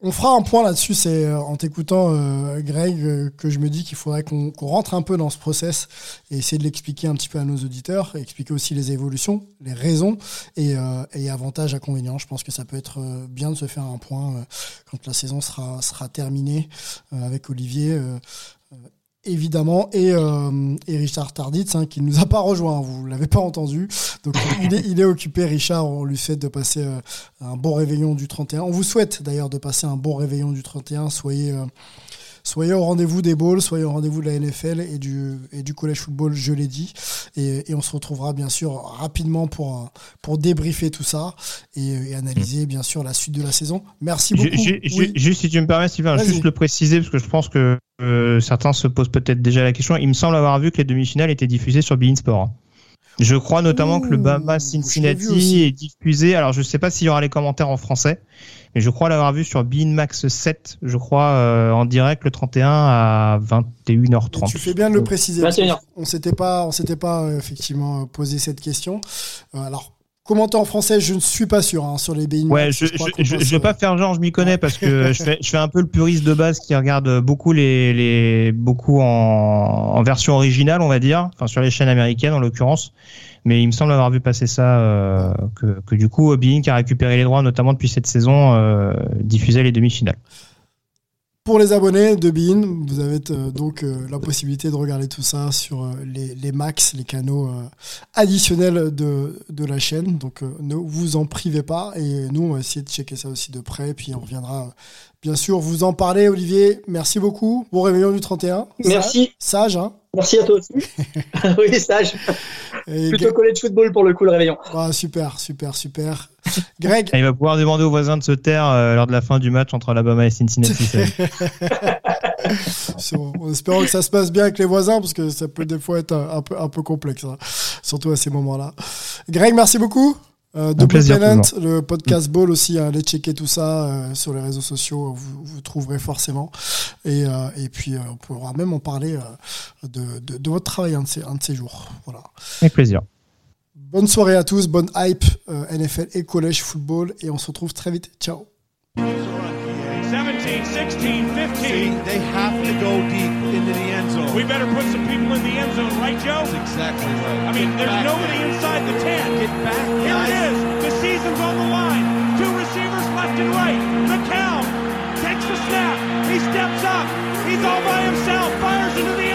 S1: On fera un point là-dessus, c'est euh, en t'écoutant, euh, Greg, euh, que je me dis qu'il faudrait qu'on rentre un peu dans ce process et essayer de l'expliquer un petit peu à nos auditeurs, expliquer aussi les évolutions, les raisons et, et avantages, inconvénients. Je pense que ça peut être bien de se faire un point quand la saison sera terminée avec Olivier évidemment, et, euh, et Richard Tarditz, hein, qui ne nous a pas rejoint, vous l'avez pas entendu. Donc il est, il est, occupé, Richard, on lui souhaite de passer euh, un bon réveillon du 31. On vous souhaite d'ailleurs de passer un bon réveillon du 31. Soyez, euh, soyez au rendez-vous des balls, soyez au rendez-vous de la NFL et du, et du collège football, je l'ai dit. Et, et, on se retrouvera bien sûr rapidement pour, pour débriefer tout ça et, et analyser bien sûr la suite de la saison. Merci beaucoup.
S3: Juste si tu me permets, Sylvain, juste le préciser parce que je pense que euh, certains se posent peut-être déjà la question. Il me semble avoir vu que les demi-finales étaient diffusées sur Bein Sport. Je crois notamment que le Bama Cincinnati est diffusé. Alors je ne sais pas s'il y aura les commentaires en français, mais je crois l'avoir vu sur Bein Max 7, je crois euh, en direct le 31 à 21h30.
S1: tu fais bien de le préciser. On s'était pas, on s'était pas euh, effectivement posé cette question. alors Commenter en français, je ne suis pas sûr hein, sur les BIN.
S3: Ouais, je, je, je, vais pas faire genre, je m'y connais parce que je fais, je fais un peu le puriste de base qui regarde beaucoup les, les beaucoup en, en version originale, on va dire, enfin sur les chaînes américaines en l'occurrence. Mais il me semble avoir vu passer ça euh, que, que du coup, Bein qui a récupéré les droits, notamment depuis cette saison, euh, diffusait les demi-finales.
S1: Pour les abonnés de Bean, vous avez euh, donc la possibilité de regarder tout ça sur les, les, max, les canaux additionnels de, de, la chaîne. Donc ne vous en privez pas. Et nous, on va essayer de checker ça aussi de près. Puis on reviendra bien sûr vous en parler, Olivier. Merci beaucoup. Bon réveillon du 31.
S2: Merci.
S1: Sage, hein
S2: Merci à toi aussi. oui, sage. Et Plutôt college football pour le coup, le réveillon.
S1: Ah, super, super, super. Greg.
S3: Il va pouvoir demander aux voisins de se taire euh, lors de la fin du match entre Alabama et Cincinnati.
S1: en espérant que ça se passe bien avec les voisins, parce que ça peut des fois être un, peu, un peu complexe, hein, surtout à ces moments-là. Greg, merci beaucoup. Euh, Double Talent, le podcast Ball aussi, allez checker tout ça euh, sur les réseaux sociaux, vous, vous trouverez forcément. Et, euh, et puis on pourra même en parler de, de, de, votre travail un de ces, un de ces jours. Voilà.
S3: Avec plaisir.
S1: Bonne soirée à tous, bonne hype NFL et collège football et on se retrouve très vite. Ciao.
S5: 17, 16, 15. See, they have to go deep into the end zone. We better put some people in the end zone, right, Joe? That's exactly right. I mean, Get there's nobody inside the 10. Get back. Here guys. it is. The season's on the line. Two receivers left and right. McCown takes the snap. He steps up. He's all by himself. Fires into the